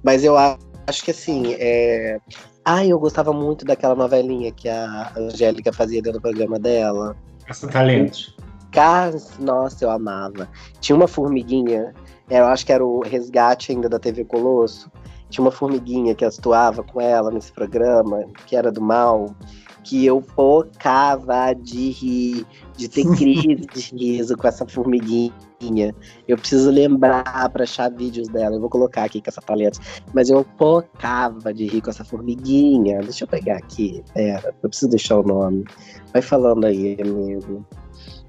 Mas eu acho que assim, é... Ai, eu gostava muito daquela novelinha que a Angélica fazia dentro do programa dela. Caça Talentos. Cas... Nossa, eu amava. Tinha uma formiguinha, eu acho que era o resgate ainda da TV Colosso. Tinha uma formiguinha que atuava com ela nesse programa, que era do mal, que eu focava de rir, de ter crise de riso com essa formiguinha. Eu preciso lembrar para achar vídeos dela. Eu vou colocar aqui com essa paleta. Mas eu focava de rir com essa formiguinha. Deixa eu pegar aqui. Pera, eu preciso deixar o nome. Vai falando aí, amigo.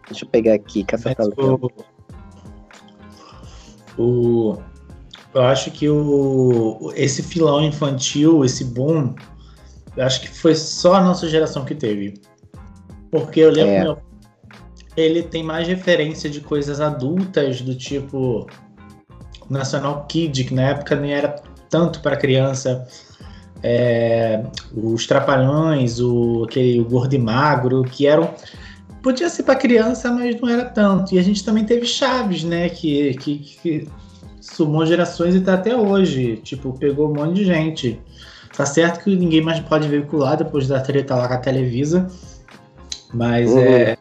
Deixa eu pegar aqui, Caça Talento. O, o, eu acho que o, esse filão infantil, esse boom, eu acho que foi só a nossa geração que teve. Porque eu lembro, é. meu, ele tem mais referência de coisas adultas, do tipo National Kid, que na época nem era tanto para criança. É, os Trapalhões, o, aquele, o Gordo e Magro, que eram. Podia ser para criança, mas não era tanto. E a gente também teve Chaves, né? Que, que, que sumou gerações e tá até hoje. Tipo, pegou um monte de gente. Tá certo que ninguém mais pode veicular depois da treta lá com a Televisa. Mas uhum. é.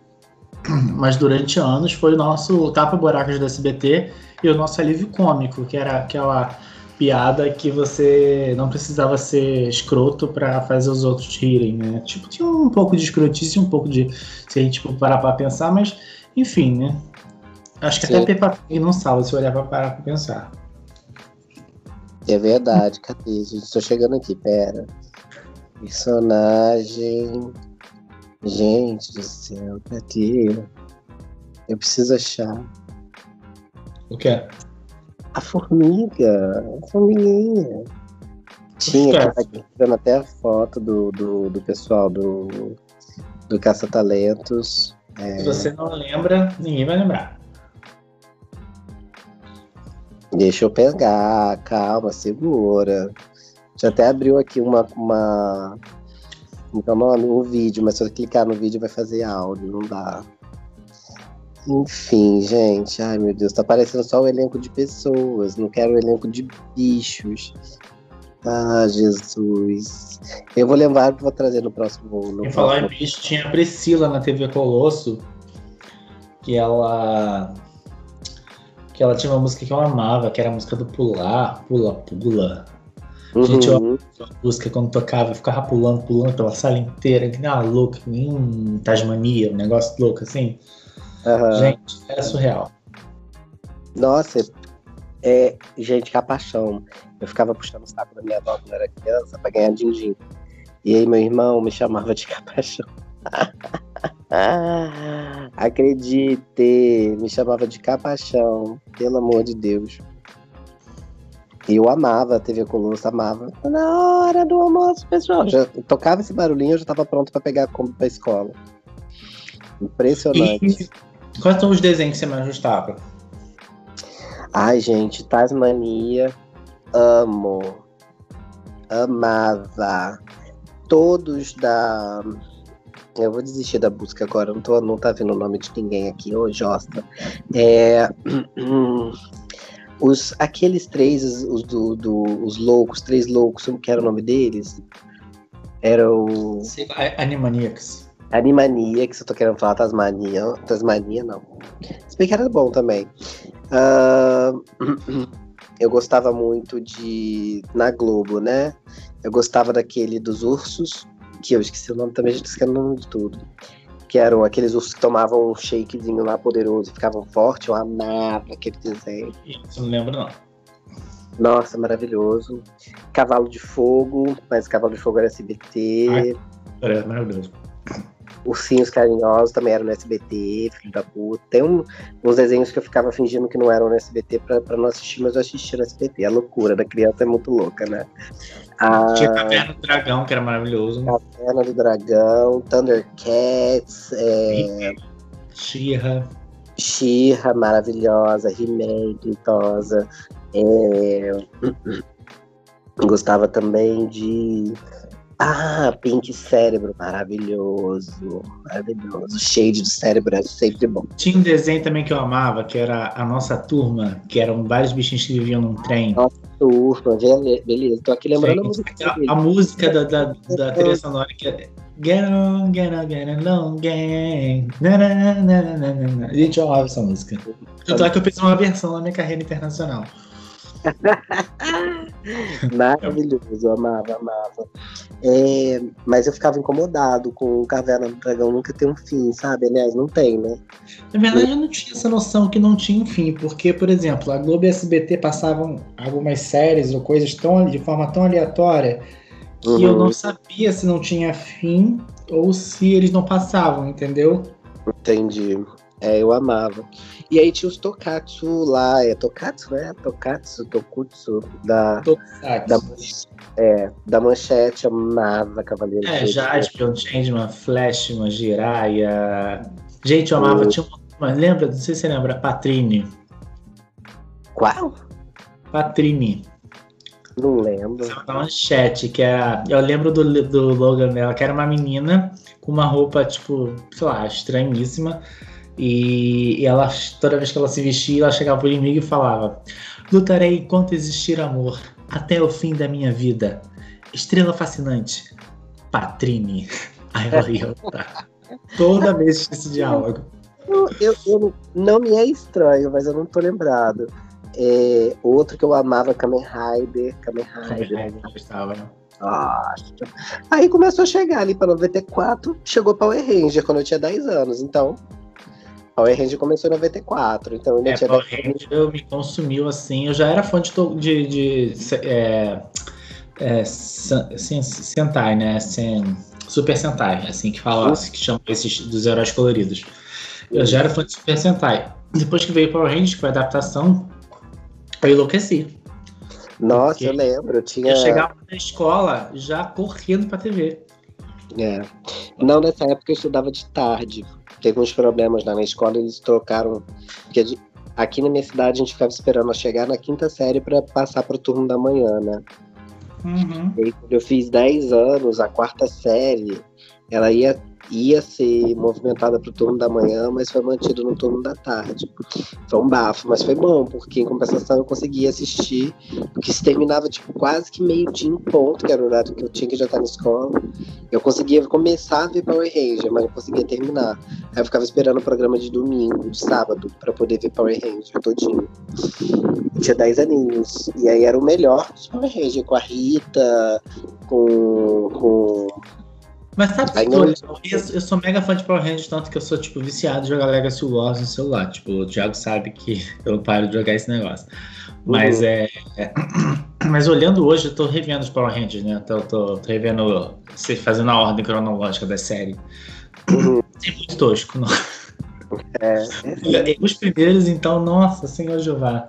Mas durante anos foi o nosso tapa-buracos do SBT e o nosso alívio cômico, que era aquela piada que você não precisava ser escroto para fazer os outros rirem, né? Tipo, tinha um pouco de escrotice, um pouco de. Se a gente tipo, parar pra pensar, mas enfim, né? Acho que Sim. até Peppa Pig não salva se olhar pra parar pra pensar. É verdade, cadê, gente? Estou chegando aqui, pera. Personagem. Gente do céu, cadê? Eu preciso achar. O que é? A formiga. A formiguinha. Tinha, aqui tirando até a foto do, do, do pessoal do, do Caça-Talentos. É... Se você não lembra, ninguém vai lembrar. Deixa eu pegar, calma, segura. Já até abriu aqui uma. uma então, nome, um vídeo, mas se eu clicar no vídeo vai fazer áudio, não dá. Enfim, gente, ai meu Deus, tá parecendo só o elenco de pessoas, não quero o elenco de bichos. Ah, Jesus. Eu vou lembrar que vou trazer no próximo. No em falar em bicho, tinha a Priscila na TV Colosso, que ela que ela tinha uma música que eu amava, que era a música do Pular, Pula Pula. Uhum. Gente, eu a música quando tocava, eu ficava pulando, pulando pela sala inteira, que nem uma louca, que nem um Tasmania, um negócio louco assim. Uhum. Gente, era surreal. Nossa, é, gente, capachão. Eu ficava puxando o saco da minha avó quando era criança pra ganhar din-din. E aí meu irmão me chamava de capachão. Acredite, me chamava de capachão, pelo amor de Deus. Eu amava a TV Colosso, amava. Na hora do almoço, pessoal. Já tocava esse barulhinho, eu já estava pronto para pegar a Kombi pra escola. Impressionante. E quais são os desenhos que você mais gostava? Ai, gente, Tasmania, amo. Amava. Todos da eu vou desistir da busca agora, não, tô, não tá vendo o nome de ninguém aqui, ô Josta. É, os, aqueles três, os, do, do, os loucos, três loucos, como que era o nome deles? Era o. Animaniacs. Animaniacs, eu tô querendo falar Tasmania. Tasmania, não. Se bem que era bom também. Uh, eu gostava muito de. Na Globo, né? Eu gostava daquele dos ursos que eu esqueci o nome também, já esqueci o nome de tudo. Que eram aqueles ursos que tomavam um shakezinho lá poderoso e ficavam fortes. Eu amava aquele desenho. Isso, não lembro não. Nossa, maravilhoso. Cavalo de Fogo, mas Cavalo de Fogo era SBT. Ai, é maravilhoso. Ursinhos Carinhosos também eram no SBT, filho da puta. Tem um, uns desenhos que eu ficava fingindo que não eram no SBT pra, pra não assistir, mas eu assistia no SBT. A loucura da criança é muito louca, né? A... Tinha Caverna do Dragão, que era maravilhoso. Caverna do Dragão, Thundercats, é... She-Ra. She-Ra, maravilhosa, He-Man, pintosa. É... Gostava também de Ah, Pink Cérebro, maravilhoso. Maravilhoso. Shade do cérebro é sempre bom. Tinha um desenho também que eu amava, que era a nossa turma, que eram vários bichinhos que viviam num trem. Nossa turma, beleza. Tô aqui lembrando Gente, a música. A, a música da, da, da trilha sonora que é. Get on, get on, get on, gang. Na, na, na, na, na, Gente, eu amo essa música. Tanto é que eu fiz uma versão na minha carreira internacional. Maravilhoso, amava, amava. É, mas eu ficava incomodado com o Caverna do Dragão nunca ter um fim, sabe? Aliás, não tem, né? Na verdade, eu não tinha essa noção que não tinha um fim, porque, por exemplo, a Globo e a SBT passavam algumas séries ou coisas tão, de forma tão aleatória que uhum. eu não sabia se não tinha fim ou se eles não passavam, entendeu? Entendi. É, eu amava. E aí tinha os Tokatsu lá, é Tokatsu, né? Tokatsu, Tokutsu, da. Da, é, da manchete, amava Cavaleiro. É, Jaspion, Changeman, Flashman, Jiraiya. Gente, eu amava. Tinha uma. Lembra? Não sei se você lembra, Patrine. Qual? Patrine. Não lembro. Da manchete, que era. Eu lembro do, do Logan dela, que era uma menina com uma roupa, tipo, sei lá, estranhíssima e, ela, toda vez que ela se vestia, ela chegava pro inimigo e falava: Lutarei enquanto existir amor, até o fim da minha vida. Estrela fascinante, Patrine. Aí ela ia lutar. Toda vez esse diálogo. Eu, eu, eu, não me é estranho, mas eu não tô lembrado. É, outro que eu amava, Kamen Rider. Kamen Rider. Kamen Rider gostava, né? Nossa. Aí começou a chegar ali para 94, chegou Power Ranger quando eu tinha 10 anos, então Power Ranger começou em 94, então ainda é, tinha. Power Ranger me consumiu assim. Eu já era fã de. de, de é, é, assim, Sentai, né? Super Sentai, assim que fala, que chama esses dos heróis coloridos. Eu já era fã de Super Sentai. Depois que veio Power Ranger, que foi a adaptação, eu enlouqueci. Nossa, eu lembro. Eu, tinha... eu chegava na escola já correndo pra TV. É. Não, nessa época eu estudava de tarde teve uns problemas lá na escola, eles trocaram. Porque aqui na minha cidade a gente ficava esperando chegar na quinta série para passar para o turno da manhã, né? Uhum. E quando eu fiz 10 anos, a quarta série, ela ia ia ser movimentada para o turno da manhã, mas foi mantido no turno da tarde. Foi um bafo, mas foi bom, porque em compensação eu conseguia assistir, porque se terminava tipo, quase que meio-dia em ponto, que era o horário que eu tinha que já estar na escola. Eu conseguia começar a ver Power Ranger, mas não conseguia terminar. Aí eu ficava esperando o programa de domingo, de sábado, para poder ver Power Ranger todinho. Eu tinha 10 aninhos. E aí era o melhor dos Power Ranger, com a Rita, com, com mas sabe que eu, eu, eu, sou mega fã de Power Rangers, tanto que eu sou, tipo, viciado em jogar Legacy Wars no celular. Tipo, o Thiago sabe que eu paro de jogar esse negócio. Mas uhum. é, é, Mas olhando hoje, eu tô revendo os Power Rangers, né? Tô, tô, tô revendo, fazendo a ordem cronológica da série. Uhum. É muito tosco, não. É, é Os primeiros, então, nossa, Senhor Jeová.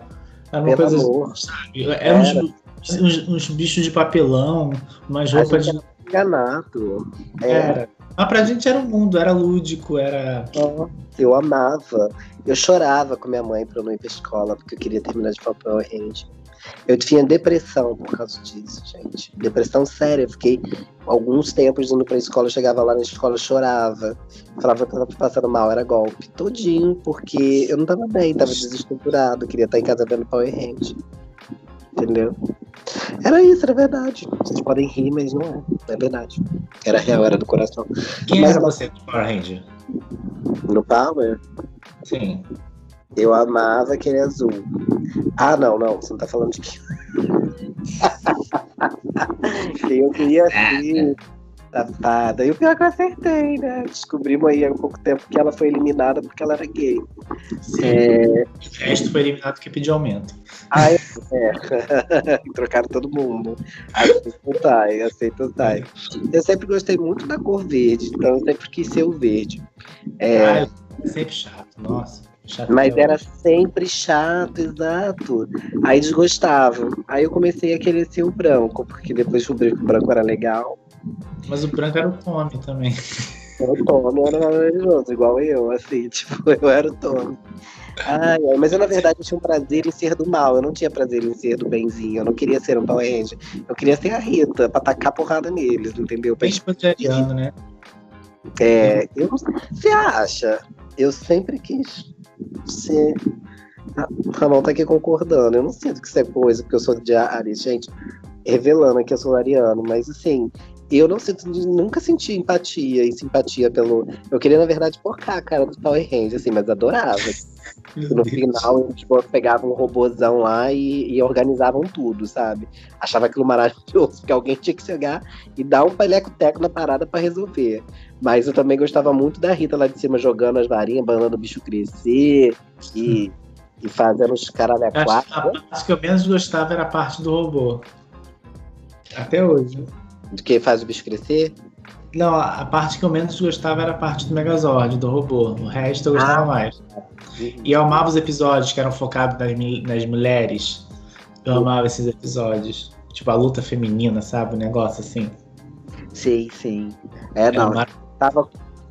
Era uma Pelo coisa, amor. sabe? Eram uns, uns, uns, bichos de papelão, umas roupas de enganato. É. Era. Mas pra gente era um mundo, era lúdico, era. Eu amava. Eu chorava com minha mãe pra eu não ir pra escola, porque eu queria terminar de Power Ranger. Eu tinha depressão por causa disso, gente. Depressão séria. Eu fiquei alguns tempos indo pra escola, eu chegava lá na escola, chorava. Falava que eu tava passando mal, era golpe. Todinho, porque eu não tava bem, tava desestruturado, queria estar em casa vendo Power Ranger. Entendeu? Era isso, era verdade. Vocês podem rir, mas não é. É verdade. Era real, era do coração. Quem mas, era você no Power Ranger? No Power? Sim. Eu amava aquele azul. Ah, não, não. Você não tá falando de quem? eu queria assim. Safada. E o pior é que eu acertei, né? Descobrimos aí há pouco tempo que ela foi eliminada porque ela era gay. É... O resto foi eliminado porque pediu aumento. Ah, é. Trocaram todo mundo. Aceito o Tai, aceito o Tai. Eu sempre gostei muito da cor verde, então eu sempre quis ser o verde. É... Ah, sempre chato, nossa. Chato Mas era sempre chato, exato. Aí desgostava. Aí eu comecei a querer ser o branco, porque depois descobri que o branco era legal. Mas o branco era o Tommy também. O Tommy era maravilhoso, igual eu, assim, tipo, eu era o Tommy. Ai, mas eu, na verdade, tinha um prazer em ser do mal. Eu não tinha prazer em ser do benzinho. Eu não queria ser um Power Ranger. Eu queria ser a Rita, pra tacar porrada neles, entendeu? Bem espontaneando, né? É, eu, você acha? Eu sempre quis ser. O Ramon tá aqui concordando. Eu não sinto que isso é coisa, porque eu sou de Ares, gente. Revelando que eu sou ariano, mas assim, eu não sinto, nunca senti empatia e simpatia pelo. Eu queria, na verdade, porcar a cara do Power Ranger, assim, mas adorava. no final, tipo, pegavam um robôzão lá e, e, organizavam tudo, sabe? Achava aquilo maravilhoso, porque alguém tinha que chegar e dar um paleco-teco na parada para resolver. Mas eu também gostava muito da Rita lá de cima jogando as varinhas, banando o bicho crescer e, e fazendo os caralho a quatro. A parte que eu menos gostava era a parte do robô. Até hoje. Do que faz o bicho crescer? Não, a parte que eu menos gostava era a parte do Megazord, do robô. O resto eu gostava ah. mais. E eu amava os episódios que eram focados nas, nas mulheres. Eu amava esses episódios. Tipo, a luta feminina, sabe? Um negócio assim. Sim, sim. É, não. Mar... Tava...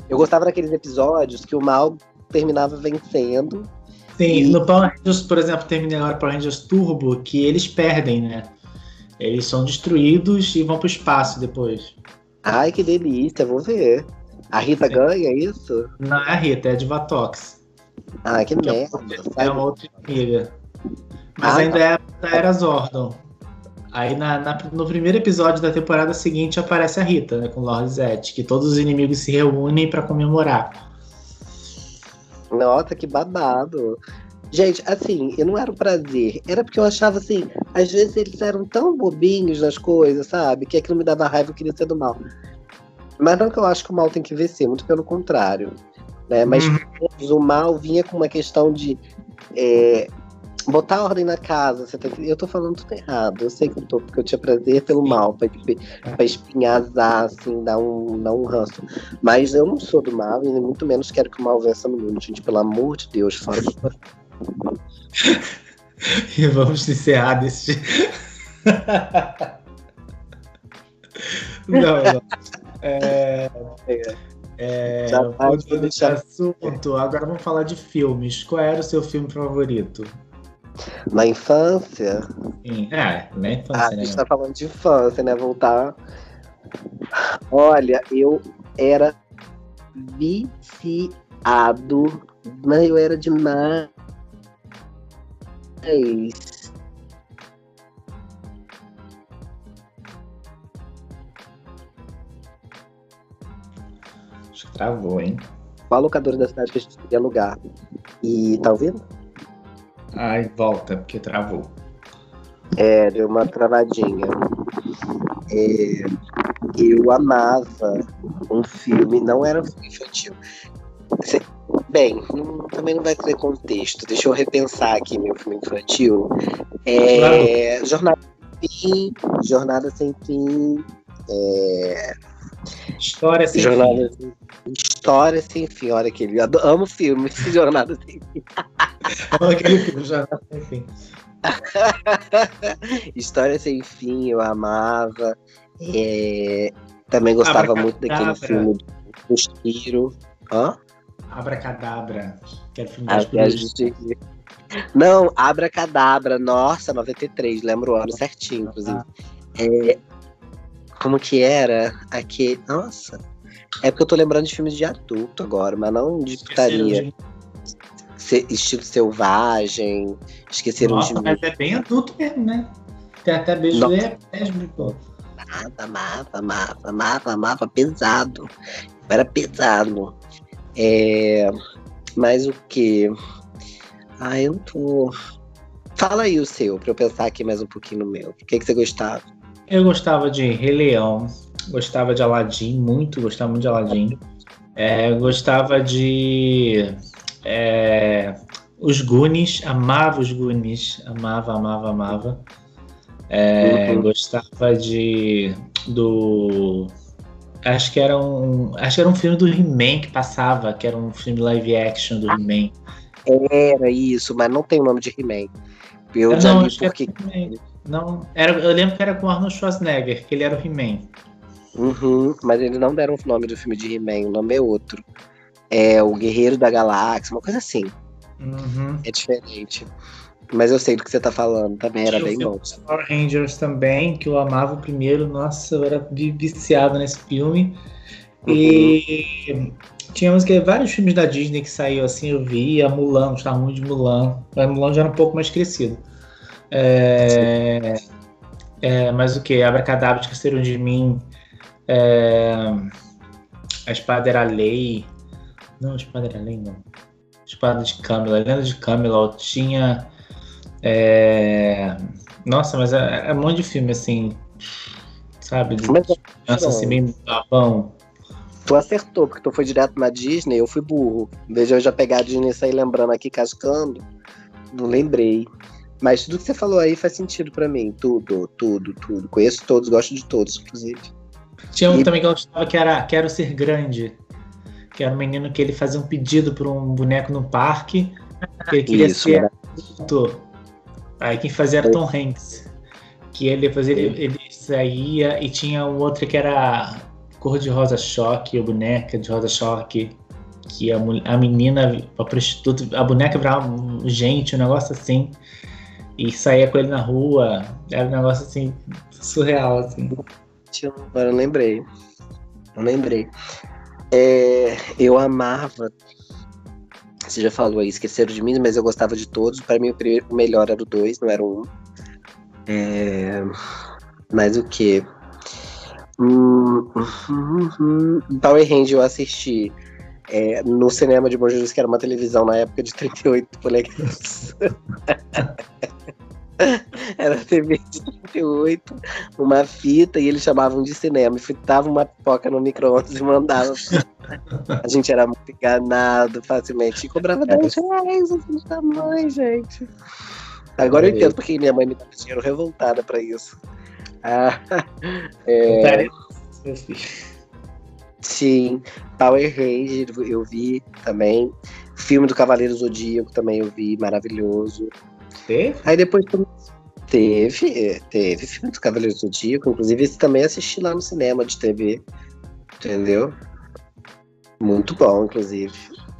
Eu gostava daqueles episódios que o mal terminava vencendo. Sim, e... no Power Rangers, por exemplo, terminei agora Power Rangers Turbo, que eles perdem, né? Eles são destruídos e vão pro espaço depois. Ai, que delícia, vou ver. A Rita ganha isso? Não é a Rita, é a Divatox. Ah, que, que merda. É uma outra amiga. Mas ah, ainda tá. é da Era Zordon. Aí na, na, no primeiro episódio da temporada seguinte aparece a Rita, né, com Lord Zed, que todos os inimigos se reúnem para comemorar. Nossa, que babado. Gente, assim, eu não era um prazer. Era porque eu achava assim, às vezes eles eram tão bobinhos nas coisas, sabe? Que aquilo me dava raiva, eu queria ser do mal. Mas não que eu acho que o mal tem que vencer, muito pelo contrário. Né? Mas uhum. o mal vinha com uma questão de é, botar ordem na casa. Tá... Eu tô falando tudo errado. Eu sei que eu tô, porque eu tinha prazer pelo mal, pra, pra espinhazar, assim, dar um, dar um ranço. Mas eu não sou do mal e muito menos quero que o mal vença no mundo, gente. Pelo amor de Deus, fora do e vamos encerrar desse. não, não. É, é, Já tá deixar assunto. Agora vamos falar de filmes. Qual era o seu filme favorito? Na infância? Sim. É, na infância. Ah, né? A gente tá falando de infância, né? Voltar. Olha, eu era viciado, mas eu era demais Acho que travou, hein? Qual a locadora da cidade que a gente queria alugar? E tá ouvindo? Ai, volta, porque travou. É, deu uma travadinha. É, eu amava um filme, não era um filme infantil. Bem, não, também não vai ter contexto. Deixa eu repensar aqui meu filme infantil. É, Jornada sem fim. Jornada sem fim. É, História sem Jornada fim. História sem fim. Olha aquele. Eu amo filme Jornada sem fim. Olha aquele filme, Jornada sem fim. História sem fim, eu amava. É, também gostava muito daquele filme do Suspiro. Hã? Abracadabra, que era filme das de... Não, Abracadabra, nossa, 93, lembro o ano certinho, inclusive. Ah. É, como que era? Aqui, nossa. É porque eu tô lembrando de filmes de adulto agora, mas não de putaria. Se, estilo selvagem, esqueceram nossa, de mim. Mas é bem adulto mesmo, né? Tem até beijo lésbico, pô. Amava, amava, amava, amava, pesado. Era pesado. É, mas o que? Ah, eu não tô. Fala aí o seu, pra eu pensar aqui mais um pouquinho no meu. O que, que você gostava? Eu gostava de Rei Leão, gostava de Aladdin, muito, gostava muito de Aladdin. É, gostava de. É, os Goonies, amava os Goonies, amava, amava, amava. É, uhum. Gostava de. do Acho que era um. Acho que era um filme do He-Man que passava, que era um filme live action do He-Man. Era isso, mas não tem o nome de He-Man. Eu é, já não, li porque. Não, era, eu lembro que era com Arnold Schwarzenegger, que ele era o He-Man. Uhum, mas eles não deram o nome do filme de He-Man, o nome é outro. É o Guerreiro da Galáxia, uma coisa assim. Uhum. É diferente. Mas eu sei do que você tá falando, também era o bem bom. Power Rangers também, que eu amava o primeiro. Nossa, eu era vi- viciado nesse filme. E tínhamos que vários filmes da Disney que saiu assim, eu vi. A Mulan, gostava muito de Mulan. Mas Mulan já era um pouco mais crescido. É, é, mas o que? Abracadabra, esqueceram de mim. É, a espada era lei. Não, a espada era lei, não. Espada de Camelot, Lenda de Camelot. Tinha. É, Nossa, mas é, é um monte de filme assim. Sabe? De Mas criança assim, bem babão. tu acertou, porque tu foi direto na Disney, eu fui burro. Veja, eu já pegar a Disney e sair lembrando aqui, cascando. Não lembrei. Mas tudo que você falou aí faz sentido pra mim. Tudo, tudo, tudo. Conheço todos, gosto de todos, inclusive. Tinha um E- também que eu gostava que era Quero Ser Grande. Que era um menino que ele fazia um pedido para um boneco no parque. Que ele queria Isso, ser né? adulto. Aí quem fazia era Tom Hanks. Que ele depois ele, ele saía e tinha um outro que era cor de rosa choque, a boneca de rosa choque. Que a, a menina, a prostituta, a boneca virava gente, um negócio assim. E saía com ele na rua. Era um negócio assim, surreal, assim. Agora eu lembrei. Eu lembrei. É, eu amava. Você já falou aí, esqueceram de mim, mas eu gostava de todos. Para mim, o, primeiro, o melhor era o dois, não era o um. É, mas o que? Hum, Power Ranger eu assisti é, no cinema de Bom Jesus, que era uma televisão na época de 38 polegadas. Era TV de 38, uma fita, e eles chamavam de cinema. E fritava uma pipoca no micro-ondas e mandava. A gente era muito enganado facilmente. E cobrava 10 reais o filho da mãe, gente. Agora eu entendo porque minha mãe me dava dinheiro revoltada pra isso. Ah, é, sim, Power Ranger eu vi também. Filme do Cavaleiro Zodíaco também eu vi, maravilhoso. Teve? Aí depois teve, teve filme do Cavaleiro do Zodíaco, inclusive esse também assisti lá no cinema de TV, entendeu? Muito bom, inclusive,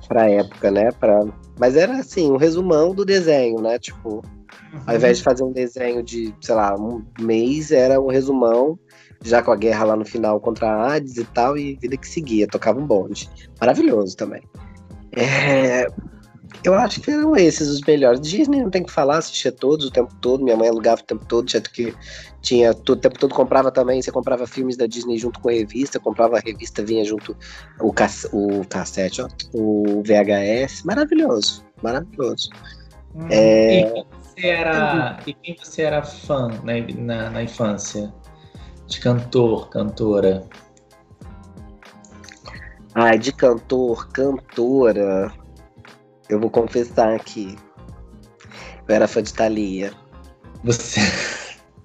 pra época, né? Pra... Mas era assim, um resumão do desenho, né? Tipo, ao invés de fazer um desenho de, sei lá, um mês, era um resumão, já com a guerra lá no final contra a Hades e tal, e vida que seguia, tocava um bonde. Maravilhoso também. É, eu acho que eram esses os melhores. Disney não tem que falar, assistia todos o tempo todo. Minha mãe alugava o tempo todo, tinha que tinha o tempo todo comprava também. Você comprava filmes da Disney junto com a revista, comprava a revista, vinha junto o, cass, o cassete, ó, o VHS. Maravilhoso, maravilhoso. Uhum. É. E, quem você era, e quem você era fã na, na, na infância? De cantor, cantora? Ai, de cantor, cantora. Eu vou confessar aqui. Eu era fã de Thalia. Você.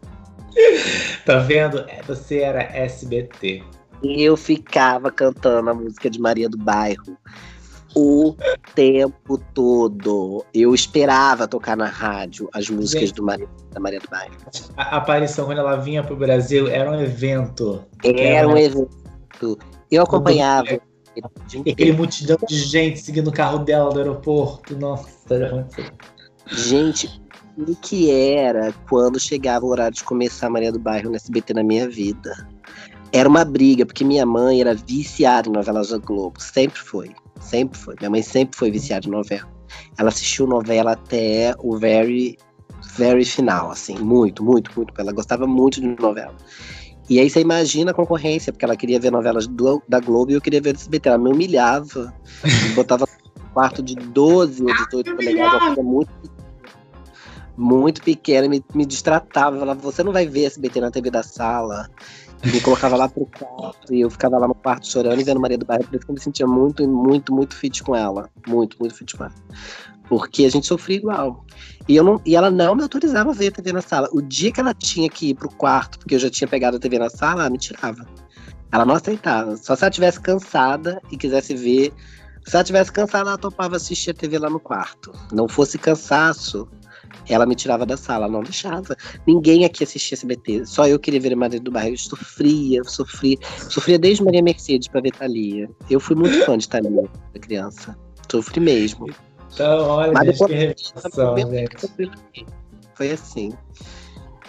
tá vendo? É, Você era SBT. E eu ficava cantando a música de Maria do Bairro o tempo todo. Eu esperava tocar na rádio as músicas Gente. do Maria, da Maria do Bairro. A aparição, quando ela vinha pro Brasil, era um evento. Era um evento. Eu acompanhava. E aquele multidão de gente seguindo o carro dela do aeroporto. Nossa, Gente, o que era quando chegava o horário de começar a Maria do Bairro no SBT na minha vida? Era uma briga, porque minha mãe era viciada em novelas da Globo. Sempre foi. Sempre foi. Minha mãe sempre foi viciada em novela. Ela assistiu novela até o very, very final, assim. Muito, muito, muito. Ela gostava muito de novela. E aí você imagina a concorrência, porque ela queria ver novelas do- da Globo e eu queria ver do SBT. Ela me humilhava. Me botava no quarto de 12 ou 18 polegadas. Uma coisa muito muito pequena, me, me distratava. Falava, você não vai ver SBT na TV da sala. E me colocava lá pro quarto. E eu ficava lá no quarto chorando e vendo Maria do Bairro. Por isso que eu me sentia muito, muito, muito fit com ela. Muito, muito fit com ela. Porque a gente sofria igual. E, eu não, e ela não me autorizava a ver a TV na sala. O dia que ela tinha que ir pro quarto, porque eu já tinha pegado a TV na sala, ela me tirava. Ela não aceitava. Só se ela tivesse cansada e quisesse ver. Se ela tivesse cansada, ela topava assistir a TV lá no quarto. Não fosse cansaço, ela me tirava da sala, não deixava. Ninguém aqui assistia SBT, só eu queria ver Maria do Bairro. Eu sofria, sofria. Sofria desde Maria Mercedes pra ver Thalia. Eu fui muito fã de Thalia, criança. Sofri mesmo. Então, olha, Mas gente, que revelação, gente. Foi assim.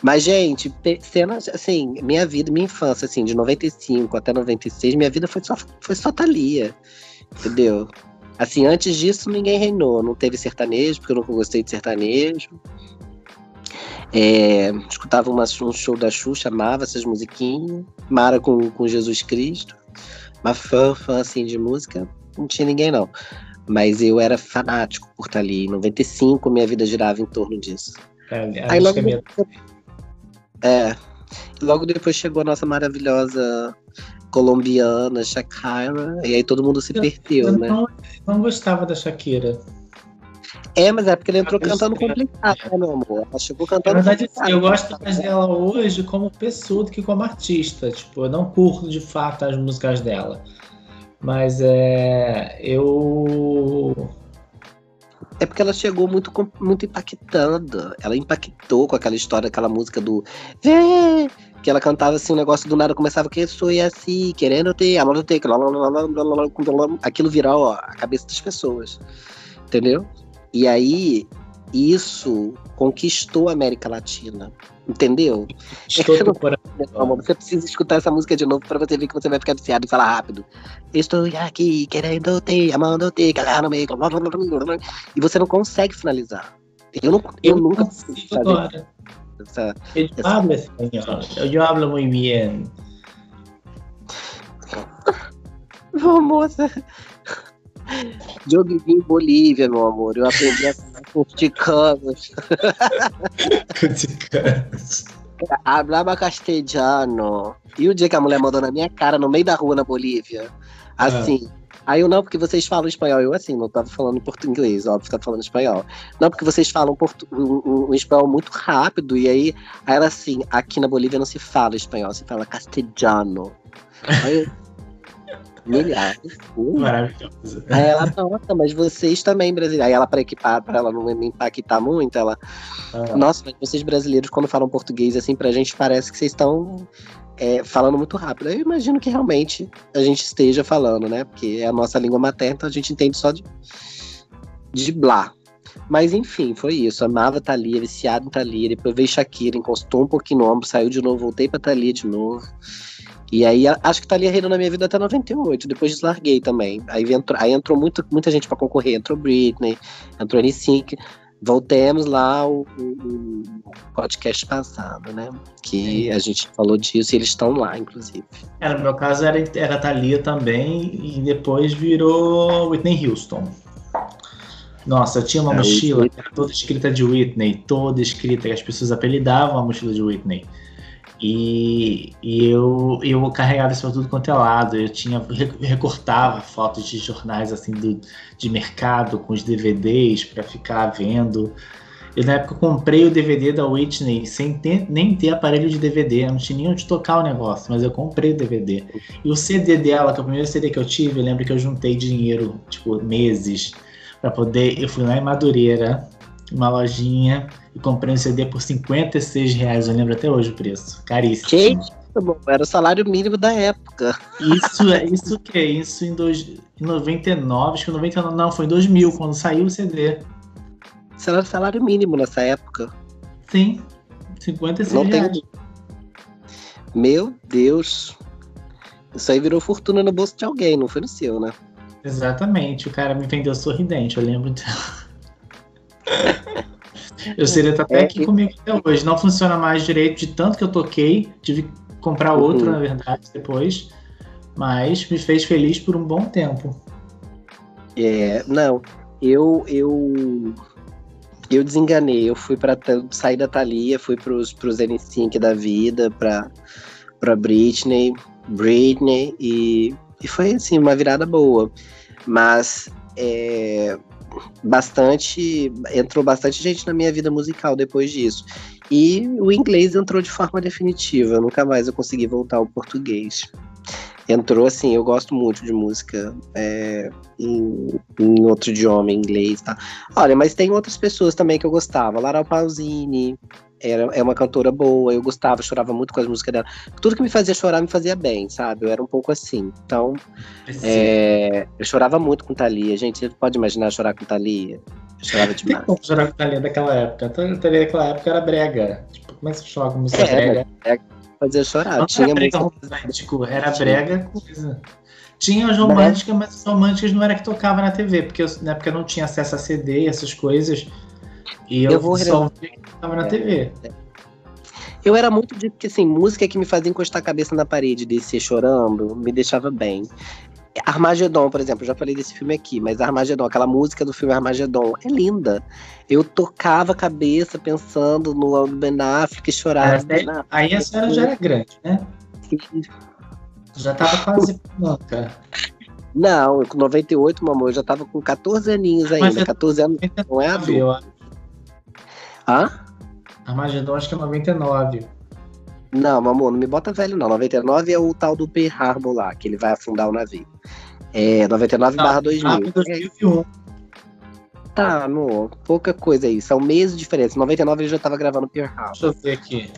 Mas, gente, cenas, assim, minha vida, minha infância, assim, de 95 até 96, minha vida foi só, foi só Thalia, entendeu? Assim, antes disso, ninguém reinou. Não teve sertanejo, porque eu nunca gostei de sertanejo. É, escutava uma, um show da Xuxa, amava essas musiquinhas. Mara com, com Jesus Cristo. Mas fã, fã, assim, de música, não tinha ninguém, não. Mas eu era fanático por estar ali. Em 95, minha vida girava em torno disso. É, Aí logo depois, é, logo depois chegou a nossa maravilhosa colombiana, Shakira, e aí todo mundo se perdeu, eu né? Não, não gostava da Shakira. É, mas é porque ele entrou cantando complicado, né, meu amor? Ela chegou cantando. Na verdade, complicado. eu gosto mais dela hoje como pessoa do que como artista. Tipo, eu não curto de fato as músicas dela. Mas é. Eu. É porque ela chegou muito, muito impactando. Ela impactou com aquela história, aquela música do. Que ela cantava assim, um negócio do nada começava que sou assim, querendo ter, amando ter. Aquilo virou a cabeça das pessoas. Entendeu? E aí, isso conquistou a América Latina. Entendeu? Estou não, você precisa escutar essa música de novo para você ver que você vai ficar viciado e falar rápido. Estou aqui querendo te, amando te, calhar no meio. E você não consegue finalizar. Eu, não, eu, eu nunca consigo agora. Essa, eu essa... hablo espanhol. Eu hablo muy bien. Vamos. Eu vivi em Bolívia, meu amor. Eu aprendi a falar com ticanos. ticanos. Hablava castelhano. E o dia que a mulher mandou na minha cara, no meio da rua na Bolívia, assim. Ah. Aí eu, não, porque vocês falam espanhol. Eu, assim, não tava falando português, óbvio, tava falando espanhol. Não, porque vocês falam portu... um, um, espanhol muito rápido. E aí, aí ela, assim, aqui na Bolívia não se fala espanhol, se fala castelhano. Aí Milhares. Maravilhoso. Aí ela, nossa, mas vocês também, brasileiros. Aí ela, para equipar, para ela não impactar muito, ela. Ah. Nossa, mas vocês brasileiros, quando falam português, assim, pra gente parece que vocês estão é, falando muito rápido. Eu imagino que realmente a gente esteja falando, né? Porque é a nossa língua materna, então a gente entende só de, de blá. Mas enfim, foi isso. Amava Thalia, viciado em Thalia. Depois veio Shakira, encostou um pouquinho no ombro, saiu de novo, voltei pra Thalia de novo. E aí acho que Thalia reinou na minha vida até 98, depois deslarguei também. Aí entrou, aí entrou muito, muita gente para concorrer, entrou Britney, entrou N5. Voltemos lá o, o, podcast passado, né? Que a gente falou disso e eles estão lá, inclusive. É, no meu caso era, era Thalia também, e depois virou Whitney Houston. Nossa, eu tinha uma é, mochila toda escrita de Whitney, toda escrita, que as pessoas apelidavam a mochila de Whitney. E, e eu, eu carregava isso para tudo quanto é lado. Eu tinha recortava fotos de jornais assim do, de mercado com os DVDs para ficar vendo. Eu, na época, comprei o DVD da Whitney sem ter, nem ter aparelho de DVD. Eu não tinha nem onde tocar o negócio, mas eu comprei o DVD. E o CD dela, que é o primeiro CD que eu tive, eu lembro que eu juntei dinheiro, tipo, meses, para poder. Eu fui lá em Madureira, uma lojinha e comprei um CD por 56 reais. Eu lembro até hoje o preço. Caríssimo. Que era o salário mínimo da época. Isso é isso que é isso em, dois, em 99, acho que 99, não, foi em 2000 quando saiu o CD. Isso era o salário mínimo nessa época. Sim, 56 não reais. Tem... Meu Deus. Isso aí virou fortuna no bolso de alguém, não foi no seu, né? Exatamente. O cara me vendeu sorridente, eu lembro dela. Eu seria até é, aqui comigo até hoje. Não funciona mais direito de tanto que eu toquei. Tive que comprar outro, uhum. na verdade, depois. Mas me fez feliz por um bom tempo. É, não. Eu eu eu desenganei. Eu fui para sair da Thalia, fui pros pros N5 da vida, para para Britney, Britney e, e foi assim uma virada boa. Mas é, bastante. Entrou bastante gente na minha vida musical depois disso. E o inglês entrou de forma definitiva. Nunca mais eu consegui voltar ao português. Entrou assim, eu gosto muito de música é, em, em, outro idioma, em inglês, tá? Olha, mas tem outras pessoas também que eu gostava. Lara Pausini, era, é uma cantora boa, eu gostava, chorava muito com as músicas dela. Tudo que me fazia chorar me fazia bem, sabe? Eu era um pouco assim. Então, é, eu chorava muito com Thalia. Gente, você pode imaginar chorar com Thalia? Eu chorava demais. Tem como chorar com Thalia daquela época? Thalia daquela época era brega. Tipo, como é que você chora com música é, brega? É, fazia chorar. Não Tinha era brega romântico, era brega coisa. Tinha as românticas, mas as românticas não era que tocava na TV, porque eu, na época eu não tinha acesso a CD, essas coisas. E eu, eu vou só ouvia que tocava na é, TV. Eu era muito de que assim, música que me fazia encostar a cabeça na parede descer chorando, me deixava bem. Armagedon, por exemplo, eu já falei desse filme aqui, mas Armagedon, aquela música do filme Armagedon, é linda. Eu tocava a cabeça pensando no Ben Affleck e chorava. É, aí a senhora já era grande, né? Já tava quase pronta. Não, com 98, mamãe, eu já tava com 14 aninhos ainda. 14 anos não é adulto. Hã? Armagedon acho que é 99. Não, amor, não me bota velho, não. 99 é o tal do Pearl Harbor lá, que ele vai afundar o navio. É 99 barra 2000. 2001. Tá, amor, pouca coisa aí. São meses de diferença. 99 ele já tava gravando Pearl Harbor. Deixa eu ver aqui.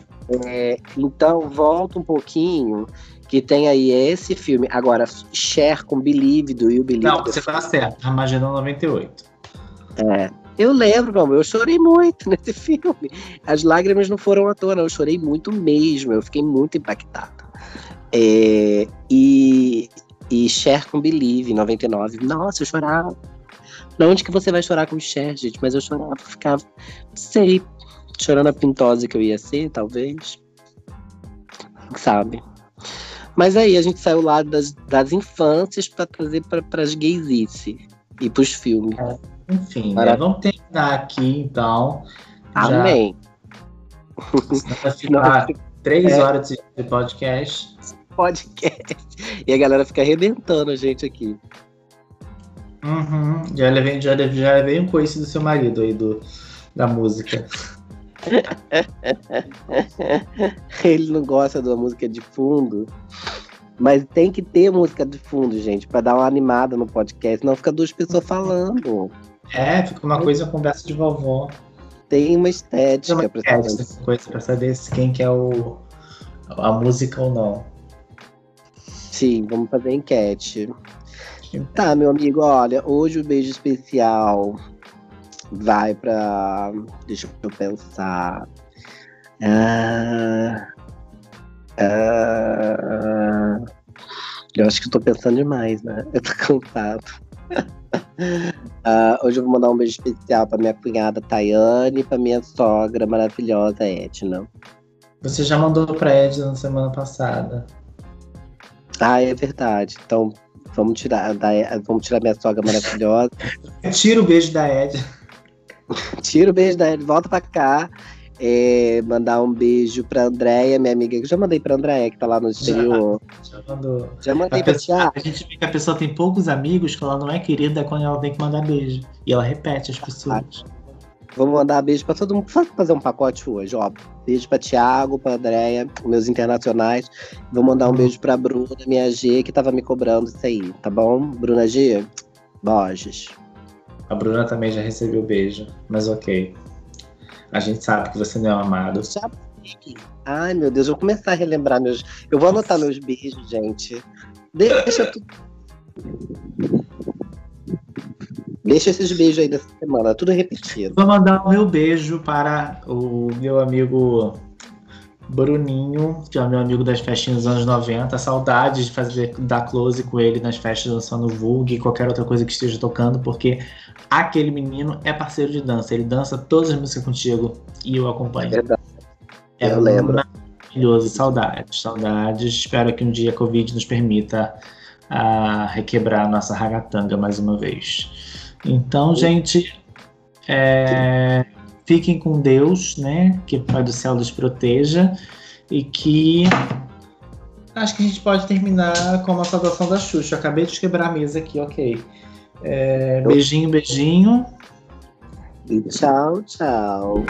É, então, volta um pouquinho, que tem aí esse filme. Agora, Cher com Believe do You Believe. Não, você tá certo. Armagedon 98. É. Eu lembro, meu amor, eu chorei muito nesse filme. As lágrimas não foram à toa, não. Eu chorei muito mesmo. Eu fiquei muito impactada. É, e, e Cher com Believe, 99. Nossa, eu chorava. Não onde que você vai chorar com Cher, gente? Mas eu chorava, ficava, sei, chorando a pintose que eu ia ser, talvez. Sabe? Mas aí a gente saiu lá das, das infâncias para trazer para as gaysice e para os filmes. É. Enfim, né? vamos terminar aqui então. Amém. Já... Senão vai ficar três é. horas de podcast. Podcast. E a galera fica arrebentando a gente aqui. Uhum. Já levei, já, já levei um coice do seu marido aí do, da música. Ele não gosta da música de fundo. Mas tem que ter música de fundo, gente, para dar uma animada no podcast, senão fica duas pessoas falando. É, fica uma coisa conversa de vovó. Tem uma estética uma pra estética, coisa pra saber quem que é o, a música ou não. Sim, vamos fazer enquete. Tá, meu amigo, olha, hoje o beijo especial vai pra. Deixa eu pensar. Ah, ah, eu acho que eu tô pensando demais, né? Eu tô cansado. Uh, hoje eu vou mandar um beijo especial para minha cunhada Tayane e para minha sogra maravilhosa Edna. Você já mandou para Edna na semana passada. Ah, é verdade. Então vamos tirar, da, vamos tirar minha sogra maravilhosa. Tira o beijo da Edna. Tira o beijo da Edna, volta para cá. É, mandar um beijo pra Andréia, minha amiga. Eu já mandei pra Andréia, que tá lá no exterior. Já, já mandou. Já mandei a pra pessoa, A gente vê que a pessoa tem poucos amigos, que ela não é querida quando ela tem que mandar beijo. E ela repete as pessoas. Vou mandar beijo pra todo mundo. Vou fazer um pacote hoje, ó. Beijo pra Thiago, pra Andréia, meus internacionais. Vou mandar um uhum. beijo pra Bruna, minha G, que tava me cobrando isso aí, tá bom? Bruna G, Borges. A Bruna também já recebeu beijo, mas ok. A gente sabe que você não é amado. Ai, meu Deus, eu vou começar a relembrar meus. Eu vou anotar meus beijos, gente. Deixa tudo. Deixa esses beijos aí dessa semana, tudo repetido. Vou mandar o meu beijo para o meu amigo Bruninho, que é meu amigo das festinhas dos anos 90. Saudades de fazer dar close com ele nas festas dançando Vulg e qualquer outra coisa que esteja tocando, porque aquele menino é parceiro de dança. Ele dança todas as músicas contigo e eu acompanho. Verdade. É eu lembro. Maravilhoso. Saudades, saudades. Espero que um dia a Covid nos permita uh, requebrar a nossa ragatanga mais uma vez. Então, gente, é, fiquem com Deus, né? Que o Pai do Céu nos proteja e que acho que a gente pode terminar com a saudação da Xuxa. Eu acabei de quebrar a mesa aqui, ok. É, beijinho, beijinho. E tchau, tchau.